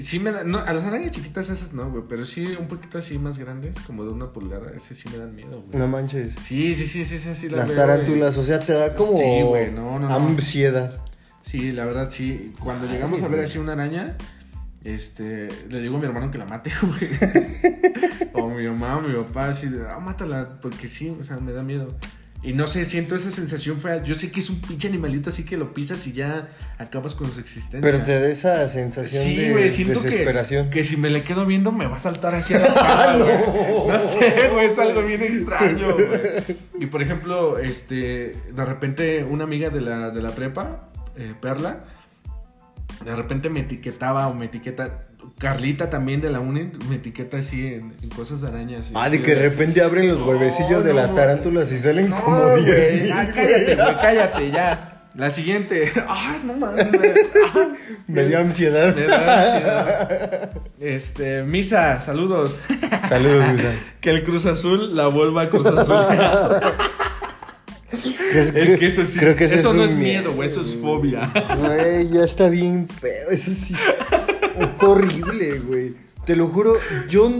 S2: sí me da- no, a las arañas chiquitas esas no, güey. Pero sí un poquito así más grandes, como de una pulgada. Ese sí me dan miedo, güey.
S1: No manches.
S2: Sí, sí, sí, sí, sí, sí.
S1: Las
S2: veo,
S1: tarántulas, o sea, te da como
S2: Sí, güey, no, no, no.
S1: ansiedad.
S2: güey. Sí, la verdad, sí. Cuando llegamos a ver así una araña, este. Le digo a mi hermano que la mate, güey. o mi mamá o mi papá, así de, ah, mátala. Porque sí, o sea, me da miedo. Y no sé, siento esa sensación fea. Yo sé que es un pinche animalito así que lo pisas y ya acabas con su existencia.
S1: Pero te da esa sensación
S2: Sí,
S1: de
S2: güey, siento que,
S1: desesperación.
S2: que si me le quedo viendo me va a saltar hacia la cara, güey. no. sé, güey, es algo bien extraño, güey. Y por ejemplo, este, de repente una amiga de la, de la prepa, eh, Perla, de repente me etiquetaba o me etiqueta, Carlita también de la uni, me etiqueta así en, en cosas de arañas.
S1: Ah, de que de repente abren los
S2: No,
S1: huevecillos de
S2: no,
S1: las tarántulas y salen
S2: No,
S1: como
S2: güey,
S1: 10 mil.
S2: ya, cállate, güey, cállate, ya. La siguiente. Ay, no mames.
S1: Me dio ansiedad.
S2: Me da ansiedad. Este, Misa, saludos.
S1: Saludos, Luisa.
S2: Que el Cruz Azul la vuelva a Cruz Azul.
S1: Es,
S2: es que eso sí.
S1: creo que
S2: eso
S1: es
S2: no es miedo, güey, eso es fobia.
S1: Güey, ya está bien feo. Eso sí. Está horrible, güey. Te lo juro, yo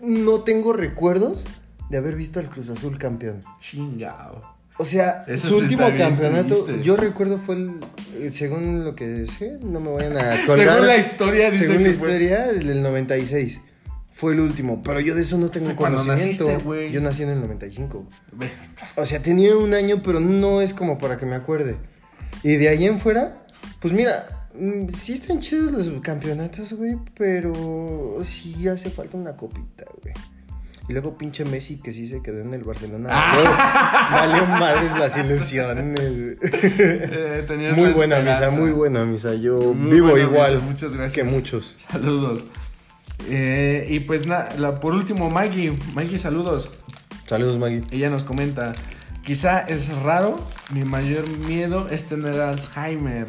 S1: no tengo recuerdos de haber visto al Cruz Azul campeón.
S2: Chingao.
S1: O sea,
S2: Eso
S1: su último campeonato,
S2: triste.
S1: yo recuerdo fue el, eh, según lo que sé, no me vayan a colgar.
S2: Según la historia, dice
S1: según la
S2: fue-
S1: historia, el del 96. Fue el último, pero yo de eso no tengo
S2: Fue
S1: conocimiento.
S2: naciste,
S1: yo nací en el 95.
S2: Ve.
S1: O sea, tenía un año, pero no es como para que me acuerde. Y de ahí en fuera, pues mira, mm, sí están chidos los campeonatos, güey, pero sí hace falta una copita, güey. Y luego pinche Messi que sí se quedó en el Barcelona.
S2: Ah.
S1: Valió madres las ilusiones.
S2: Eh,
S1: Muy buena misa, muy buena misa. Yo
S2: Muy
S1: vivo igual
S2: misa, muchas gracias.
S1: que muchos.
S2: Saludos. Eh, y pues nada, por último, Maggie. Maggie, saludos.
S1: Saludos, Maggie.
S2: Ella nos comenta, quizá es raro, mi mayor miedo es tener Alzheimer.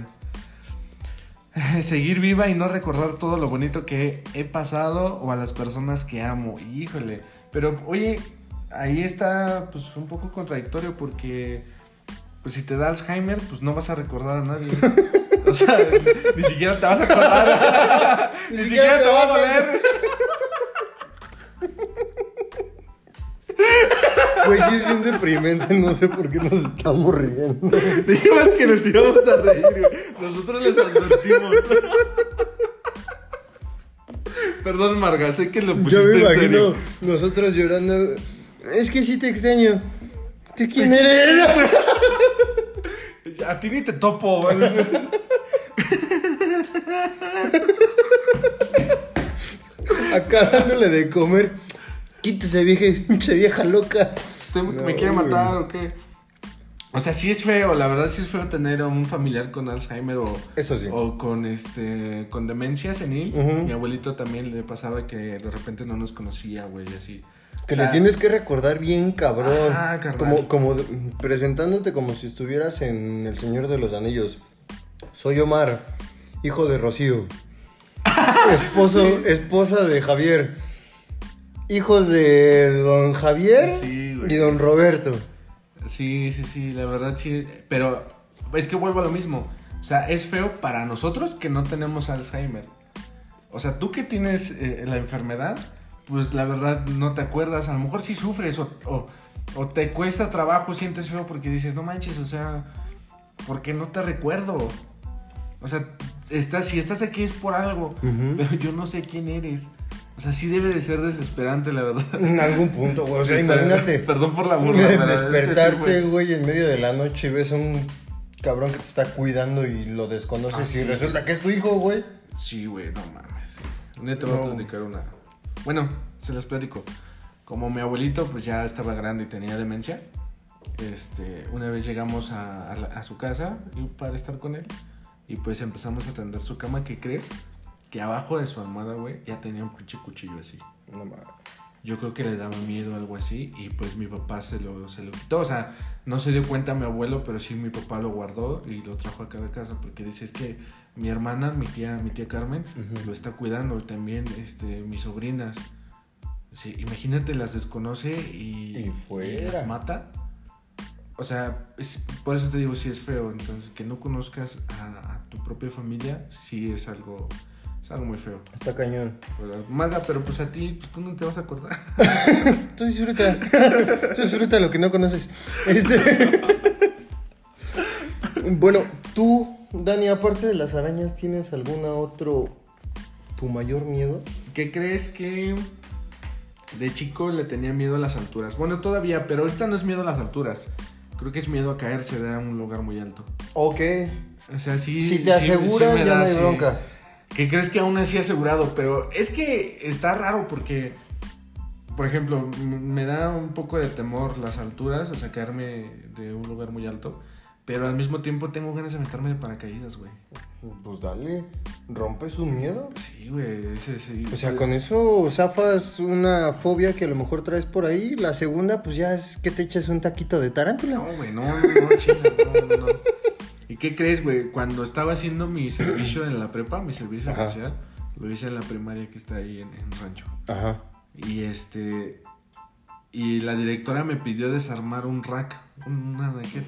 S2: Seguir viva y no recordar todo lo bonito que he pasado o a las personas que amo. Híjole, pero oye, ahí está pues un poco contradictorio porque pues si te da Alzheimer, pues no vas a recordar a nadie. O sea, ni siquiera te vas a acordar. ni, siquiera te vas a ver.
S1: Pues sí es bien deprimente, no sé por qué nos estamos riendo.
S2: Dijimos que nos íbamos a reír, güey. Nosotros les advertimos. Perdón, Marga, sé que lo pusiste
S1: Yo me
S2: en serio.
S1: nosotros llorando. Es que sí te extraño. ¿De quién eres?
S2: A ti ni te topo. güey.
S1: Acá dándole de comer. Quítese, vieja, pinche vieja loca.
S2: Usted me,
S1: No,
S2: me quiere matar
S1: güey.
S2: o qué. O sea, sí es feo, la verdad sí es feo tener a un familiar con Alzheimer o,
S1: Eso sí.
S2: o con este con demencia senil.
S1: Ujú.
S2: Mi abuelito también le pasaba que de repente no nos conocía, güey, así.
S1: Que
S2: O sea,
S1: le tienes que recordar bien, cabrón.
S2: Ah,
S1: como, como presentándote como si estuvieras en El Señor de los Anillos. Soy Omar, hijo de Rocío. Esposo, esposa de Javier. Hijos de don Javier
S2: Sí,
S1: y don Roberto.
S2: Sí, sí, sí, la verdad sí. Pero es que vuelvo a lo mismo. O sea, es feo para nosotros que no tenemos Alzheimer. O sea, tú que tienes eh, la enfermedad, pues la verdad no te acuerdas. A lo mejor sí sufres o, o- o te cuesta trabajo, sientes feo porque dices, no manches, o sea, ¿por qué no te recuerdo? O sea, estás, si estás aquí es por algo, pero yo no sé quién eres. O sea, sí debe de ser desesperante, la verdad.
S1: En algún punto, güey. O sea, imagínate.
S2: Perdón por la burla. pero
S1: despertarte,
S2: güey.
S1: en medio de la noche y ves a un cabrón que te está cuidando y lo desconoces
S2: Ah,
S1: y
S2: sí.
S1: resulta que es tu hijo, güey.
S2: Sí, güey, no mames. Día te voy
S1: No.
S2: a platicar una. Bueno, se los platico. Como mi abuelito, pues ya estaba grande y tenía demencia. Este, una vez llegamos a, a la- a su casa y para estar con él. Y pues empezamos a tender su cama. ¿Qué crees? Que abajo de su almohada, güey, ya tenía un pinche cuchillo así.
S1: No mames.
S2: Yo creo que le daba miedo algo así y pues mi papá se lo, se lo quitó. O sea, no se dio cuenta mi abuelo, pero sí mi papá lo guardó y lo trajo acá de casa porque dice es que mi hermana, mi tía, mi tía Carmen, lo está cuidando y también este, mis sobrinas. Sí, imagínate, las desconoce y,
S1: Y fuera.
S2: las mata. O sea, es- por eso te digo, sí es feo. Entonces, que no conozcas a, a tu propia familia, sí es algo, es algo muy feo.
S1: Está cañón.
S2: Maga, pero pues a ti, pues, tú no te vas a acordar.
S1: Tú disfruta. Tú disfruta lo que no conoces. Este. bueno, tú, Dani, aparte de las arañas, ¿tienes alguna otro. tu mayor miedo?
S2: ¿Qué crees que de chico le tenía miedo a las alturas? Bueno, todavía, pero ahorita no es miedo a las alturas. Creo que es miedo a caerse de un lugar muy alto.
S1: Ok.
S2: O sea, sí.
S1: si te
S2: sí-
S1: aseguran,
S2: sí me
S1: ya
S2: da,
S1: no hay
S2: sí.
S1: bronca.
S2: ¿Qué crees que aún así asegurado? Pero es que está raro porque, por ejemplo, me da un poco de temor las alturas, o sea, caerme de un lugar muy alto. Pero al mismo tiempo tengo ganas de meterme de paracaídas, güey.
S1: Pues dale, rompes un miedo.
S2: Sí, güey, ese sí.
S1: O sea, con eso zafas una fobia que a lo mejor traes por ahí. La segunda, pues ya es que te eches un taquito de tarántula.
S2: No, güey, no, no, no, no, no, no. ¿Y qué crees, güey? Cuando estaba haciendo mi servicio en la prepa, mi servicio
S1: Ajá.
S2: social, lo hice en la primaria que está ahí en, en Rancho.
S1: Ajá.
S2: Y este. Y la directora me pidió desarmar un rack, un anaquel.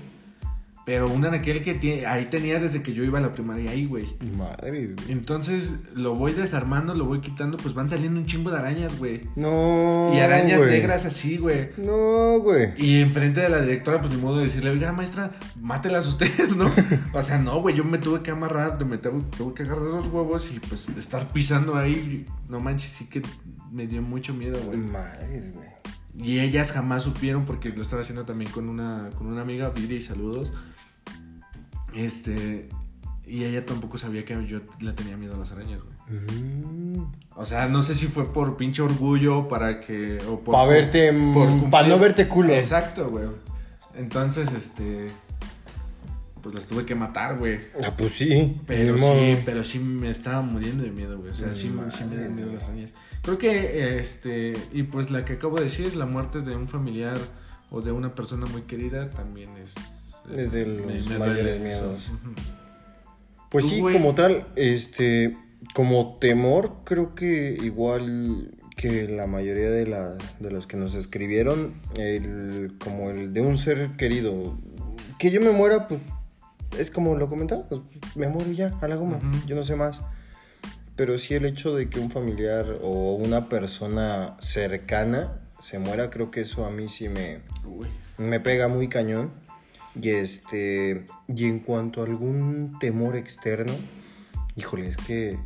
S2: Pero un anaquel que tiene, ahí tenía desde que yo iba a la primaria ahí, güey.
S1: Madre, güey.
S2: Entonces lo voy desarmando, lo voy quitando, pues van saliendo un chingo de arañas, güey.
S1: No.
S2: y arañas
S1: güey.
S2: negras así, güey.
S1: No, güey.
S2: Y enfrente de la directora, pues ni modo de decirle, oiga, maestra, mátelas usted, ¿no? O sea, no, güey, yo me tuve que amarrar, me tuve, tuve que agarrar los huevos y pues estar pisando ahí, no manches, sí que me dio mucho miedo, güey.
S1: Madre, güey.
S2: Y ellas jamás supieron porque lo estaba haciendo también con una, con una amiga, Viri, saludos. Este, y ella tampoco sabía que yo le tenía miedo a las arañas, güey.
S1: Mm.
S2: O sea, no sé si fue por pinche orgullo para que... O por,
S1: Pa' verte, mm,
S2: cumplir-
S1: pa' no verte culo.
S2: Exacto, güey. Entonces, este... Pues las tuve que matar, güey.
S1: Ah, pues sí.
S2: Pero sí, pero sí me estaba muriendo de miedo, güey. O sea, sí, sí me dan miedo
S1: güey.
S2: las arañas. Creo que, este, y pues la que acabo de decir, la muerte de un familiar o de una persona muy querida también es...
S1: Es de los
S2: me
S1: mayores miedos. Pues sí,
S2: güey.
S1: como tal, este, como temor, creo que igual que la mayoría de, la, de los que nos escribieron, el, como el de un ser querido, que yo me muera, pues es como lo comentaba, pues, me muero y ya, a la goma, yo no sé más. Pero sí el hecho de que un familiar o una persona cercana se muera, creo que eso a mí sí me,
S2: Uy.
S1: me pega muy cañón. Y este. Y en cuanto a algún temor externo, híjole, es que.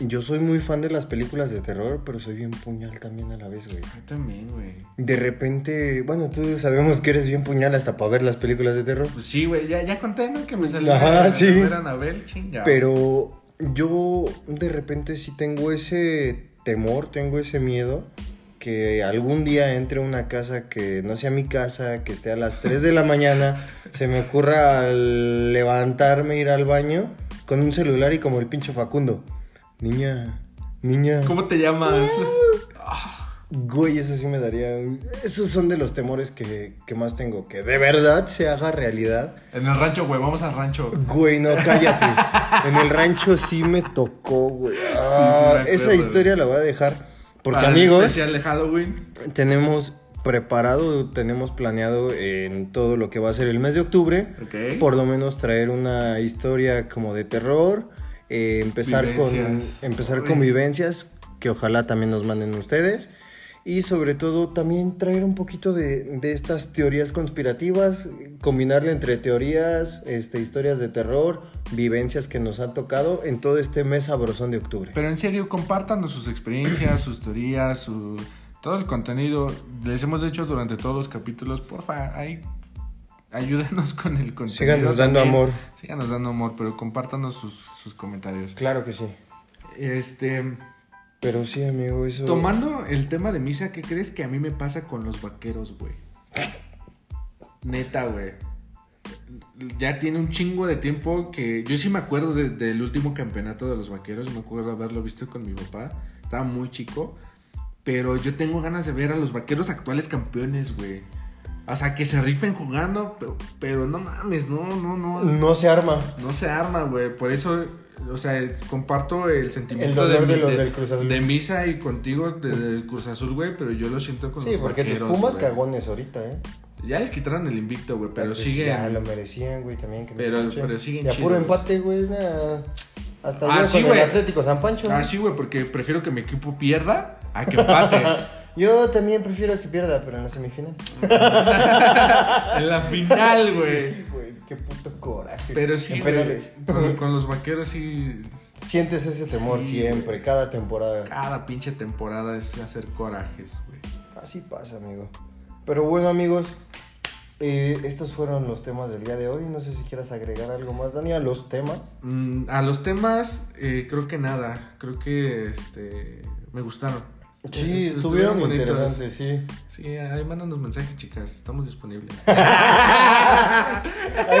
S1: yo soy muy fan de las películas de terror, pero soy bien puñal también a la vez, güey.
S2: Yo también, güey.
S1: De repente, bueno, tú sabemos que eres bien puñal hasta para ver las películas de terror.
S2: Pues sí, güey, ya, ya conté, ¿no? Que me salió
S1: Ajá, sí.
S2: a ver a Anabel, chinga.
S1: Pero yo de repente sí tengo ese temor, tengo ese miedo que algún día entre una casa que no sea mi casa, que esté a las 3 de la mañana, se me ocurra al levantarme, ir al baño con un celular y como el pinche Facundo. Niña, niña.
S2: ¿Cómo te llamas?
S1: Güey, eso sí me daría... Esos son de los temores que, que más tengo. Que de verdad se haga realidad.
S2: En el rancho, güey, vamos al rancho.
S1: Güey, no, cállate. en el rancho sí me tocó, güey. Ah,
S2: me acuerdo,
S1: esa historia la voy a dejar. Porque
S2: Para el
S1: amigos,
S2: especial de Halloween.
S1: tenemos preparado, tenemos planeado en todo lo que va a ser el mes de octubre.
S2: Ok.
S1: Por lo menos traer una historia como de terror. eh, empezar con,
S2: Vivencias.
S1: empezar
S2: Uy.
S1: con vivencias que ojalá también nos manden ustedes. Y sobre todo también traer un poquito de, de estas teorías conspirativas, combinarle entre teorías, este, historias de terror, vivencias que nos han tocado en todo este mes sabrosón de octubre.
S2: Pero en serio, compártanos sus experiencias, sus teorías, su... todo el contenido. Les hemos dicho durante todos los capítulos, porfa, ahí ayúdenos con el contenido.
S1: Síganos dando
S2: también.
S1: amor.
S2: Síganos dando amor, pero compártanos sus, sus comentarios.
S1: Claro que sí.
S2: Este,
S1: Pero sí, amigo, eso...
S2: tomando el tema de misa, ¿qué crees que a mí me pasa con los vaqueros, güey? Neta, güey. Ya tiene un chingo de tiempo que yo sí me acuerdo de- del último campeonato de los vaqueros, me acuerdo haberlo visto con mi papá, estaba muy chico, pero yo tengo ganas de ver a los vaqueros actuales campeones, güey. O sea, que se rifen jugando, pero, pero no mames, no, no, no.
S1: No se arma.
S2: No se arma, güey. Por eso, o sea, comparto el sentimiento
S1: El dolor de los del Cruz Azul.
S2: de misa y contigo de- del Cruz Azul, güey, pero yo lo siento con
S1: Sí,
S2: los
S1: porque tus pumas
S2: güey.
S1: cagones ahorita, ¿eh?
S2: Ya les quitaron el invicto, güey, pero
S1: Pues
S2: siguen.
S1: Ya lo merecían, güey, también. Que
S2: Pero- pero siguen
S1: Y a puro empate, güey. Hasta
S2: Ah,
S1: yo
S2: sí,
S1: con
S2: güey.
S1: el Atlético San Pancho.
S2: Ah, sí, güey, porque prefiero que mi equipo pierda a que empate.
S1: Yo también prefiero que pierda, pero en la semifinal.
S2: en la final, güey.
S1: Sí, güey, qué puto coraje.
S2: Pero sí, güey, con, con los vaqueros sí.
S1: Sientes ese temor
S2: Sí,
S1: siempre, cada temporada.
S2: Cada pinche temporada es hacer corajes, güey.
S1: Así pasa, amigo. Pero bueno, amigos, eh, estos fueron los temas del día de hoy. No sé si quieras agregar algo más, Dani, a los temas.
S2: Mm, a los temas, eh, creo que nada. Creo que este me gustaron.
S1: Sí,
S2: Est-
S1: estuvieron
S2: bonitos.
S1: interesantes, sí.
S2: Sí, ahí mándanos mensajes, chicas. Estamos disponibles.
S1: Ahí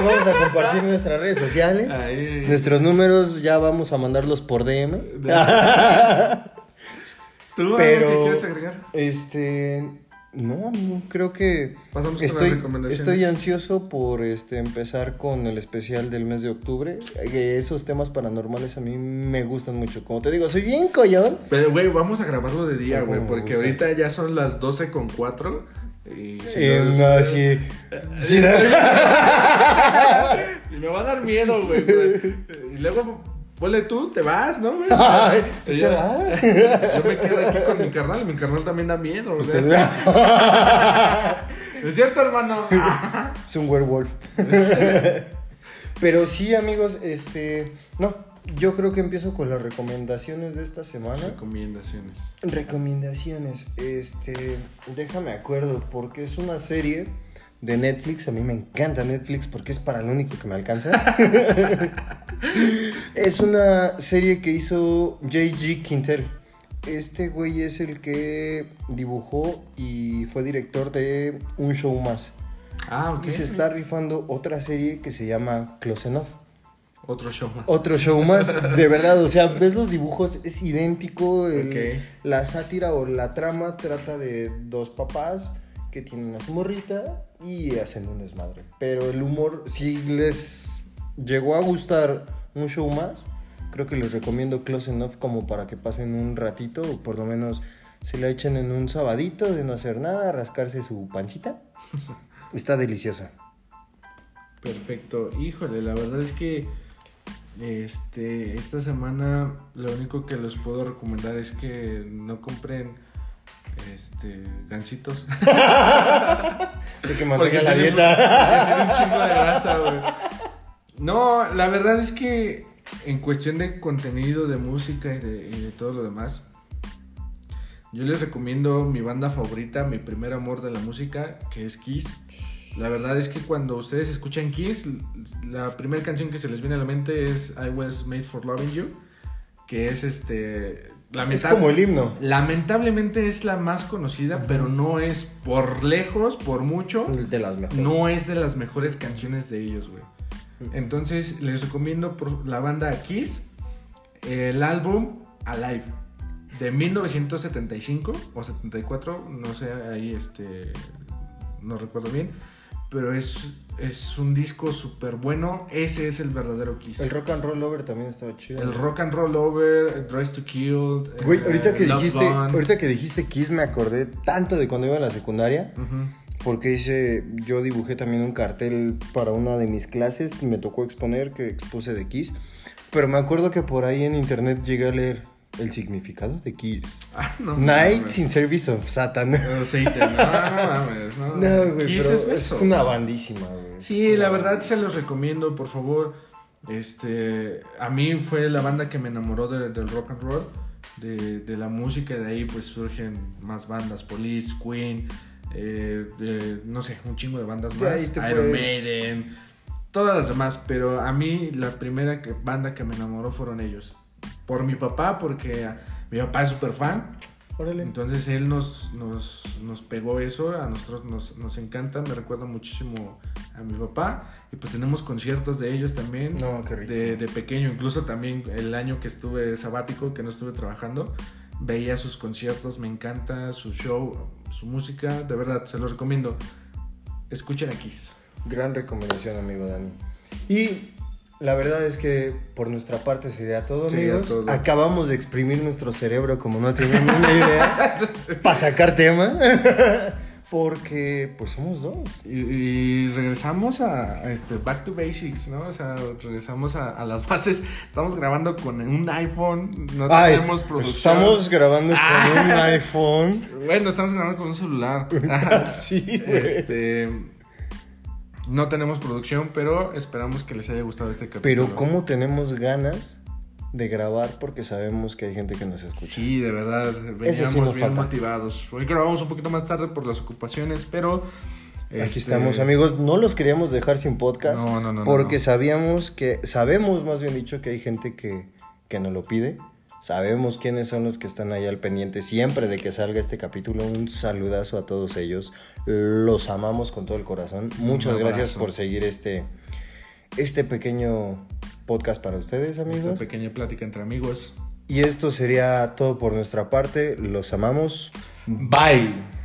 S1: vamos a compartir nuestras redes sociales.
S2: Ahí.
S1: Nuestros números ya vamos a mandarlos por DM.
S2: ¿Tú
S1: Pero-
S2: ¿qué quieres agregar?
S1: Este, no, amigo, creo que
S2: Pasamos con
S1: estoy,
S2: las recomendaciones.
S1: estoy ansioso por este empezar con el especial del mes de octubre. Esos temas paranormales a mí me gustan mucho. Como te digo, soy bien collón.
S2: Pero, güey, vamos a grabarlo de día,
S1: Pero
S2: güey, porque ahorita ya son las 12 con 4. Y si
S1: Eh,
S2: no,
S1: no, sí. sí, no.
S2: Y me va a dar miedo, güey. Y luego, ponle tú, te vas, ¿no, güey?
S1: Ay, ¿tú
S2: Y
S1: te
S2: yo-
S1: vas?
S2: Yo me quedo aquí con mi carnal mi carnal también da miedo. o sea.
S1: Usted-
S2: ¿Es cierto, hermano?
S1: Es un werewolf. Pero sí, amigos, este. No, yo creo que empiezo con las recomendaciones de esta semana.
S2: Recomendaciones.
S1: Recomendaciones. Este. Déjame acuerdo, porque es una serie de Netflix. A mí me encanta Netflix porque es para lo único que me alcanza. es una serie que hizo J.G. Quintel. Este güey es el que dibujó y fue director de Un Show Más.
S2: Ah, ok.
S1: Y se está rifando otra serie que se llama Close Enough.
S2: Otro show más.
S1: Otro show más, de verdad, o sea, ves los dibujos, es idéntico, el- la sátira o la trama trata de dos papás que tienen a su morrita y hacen un desmadre. Pero el humor, si les llegó a gustar un show más, creo que les recomiendo Close Enough como para que pasen un ratito o por lo menos se la echen en un sabadito de no hacer nada, rascarse su pancita. Está deliciosa.
S2: Perfecto. Híjole, la verdad es que este esta semana lo único que les puedo recomendar es que no compren este gansitos.
S1: De que mantenga la
S2: tiene-
S1: dieta.
S2: tiene un chingo de grasa, güey. No, la verdad es que en cuestión de contenido, de música y de, y de todo lo demás, yo les recomiendo mi banda favorita, mi primer amor de la música, que es Kiss. La verdad es que cuando ustedes escuchan Kiss, la primera canción que se les viene a la mente es I Was Made for Loving You, que es este...
S1: Es como el himno.
S2: Lamentablemente es la más conocida, pero no es por lejos, por mucho,
S1: De las mejores.
S2: no es de las mejores canciones de ellos, güey. Entonces les recomiendo por la banda Kiss el álbum Alive de 1975 o 74, no sé, ahí este no recuerdo bien, pero es, es un disco súper bueno, ese es el verdadero Kiss.
S1: El rock and roll over también estaba chido.
S2: El rock and roll over, Dress to Kill.
S1: Güey,
S2: eh,
S1: ahorita que
S2: Love
S1: dijiste, ahorita que dijiste Kiss me acordé tanto de cuando iba en la secundaria, porque hice, yo dibujé también un cartel para una de mis clases, y me tocó exponer, que expuse de Kiss, pero me acuerdo que por ahí en internet llegué a leer el significado de Kiss.
S2: Ah, no,
S1: in Service of Satan.
S2: No, Satan, no, no mames, no.
S1: No, güey, pero
S2: es
S1: es,
S2: eso.
S1: una bandísima, güey.
S2: Sí,
S1: Es
S2: la verdad
S1: bandísima.
S2: se los recomiendo, por favor. Este, a mí fue la banda que me enamoró de- del rock and roll, de, de la música, de ahí pues surgen más bandas, Police, Queen, eh, no sé, un chingo de bandas más, Iron
S1: puedes-
S2: Maiden, todas las demás, pero a mí la primera que- banda que me enamoró fueron ellos. Por mi papá, porque mi papá es súper fan,
S1: Órale.
S2: entonces él nos, nos, nos pegó eso, a nosotros nos, nos encanta, me recuerda muchísimo a mi papá y pues tenemos conciertos de ellos también
S1: No, qué rico.
S2: de, de pequeño, incluso también el año que estuve sabático, que no estuve trabajando, veía sus conciertos, me encanta su show, su música, de verdad, se los recomiendo. Escuchen a Kiss.
S1: Gran recomendación, amigo Dani. Y la verdad es que por nuestra parte sería todo,
S2: Sería
S1: amigos.
S2: todo.
S1: Acabamos de exprimir nuestro cerebro como no tienen una idea para sacar tema. Porque pues somos dos.
S2: Y, y regresamos a, a este Back to Basics, ¿no? O sea, regresamos a, a las bases. Estamos grabando con un iPhone, no
S1: Ay,
S2: tenemos producción.
S1: estamos grabando con
S2: Ah.
S1: un iPhone.
S2: Bueno, estamos grabando con un celular.
S1: Sí, güey.
S2: este, no tenemos producción, pero esperamos que les haya gustado este capítulo.
S1: Pero cómo tenemos ganas de grabar porque sabemos que hay gente que nos escucha.
S2: Sí, de verdad,
S1: sí
S2: veníamos bien
S1: falta.
S2: motivados. Hoy grabamos un poquito más tarde por las ocupaciones, pero...
S1: Aquí
S2: este,
S1: estamos, amigos. No los queríamos dejar sin podcast.
S2: No, no, no, no,
S1: Porque
S2: no.
S1: sabíamos que, sabemos más bien dicho que hay gente que, que nos lo pide. Sabemos quiénes son los que están ahí al pendiente siempre de que salga este capítulo. Un saludazo a todos ellos. Los amamos con todo el corazón. Muchas gracias por seguir este, este pequeño podcast para ustedes,
S2: Esta
S1: amigos.
S2: pequeña plática entre amigos.
S1: Y esto sería todo por nuestra parte. Los amamos. Bye.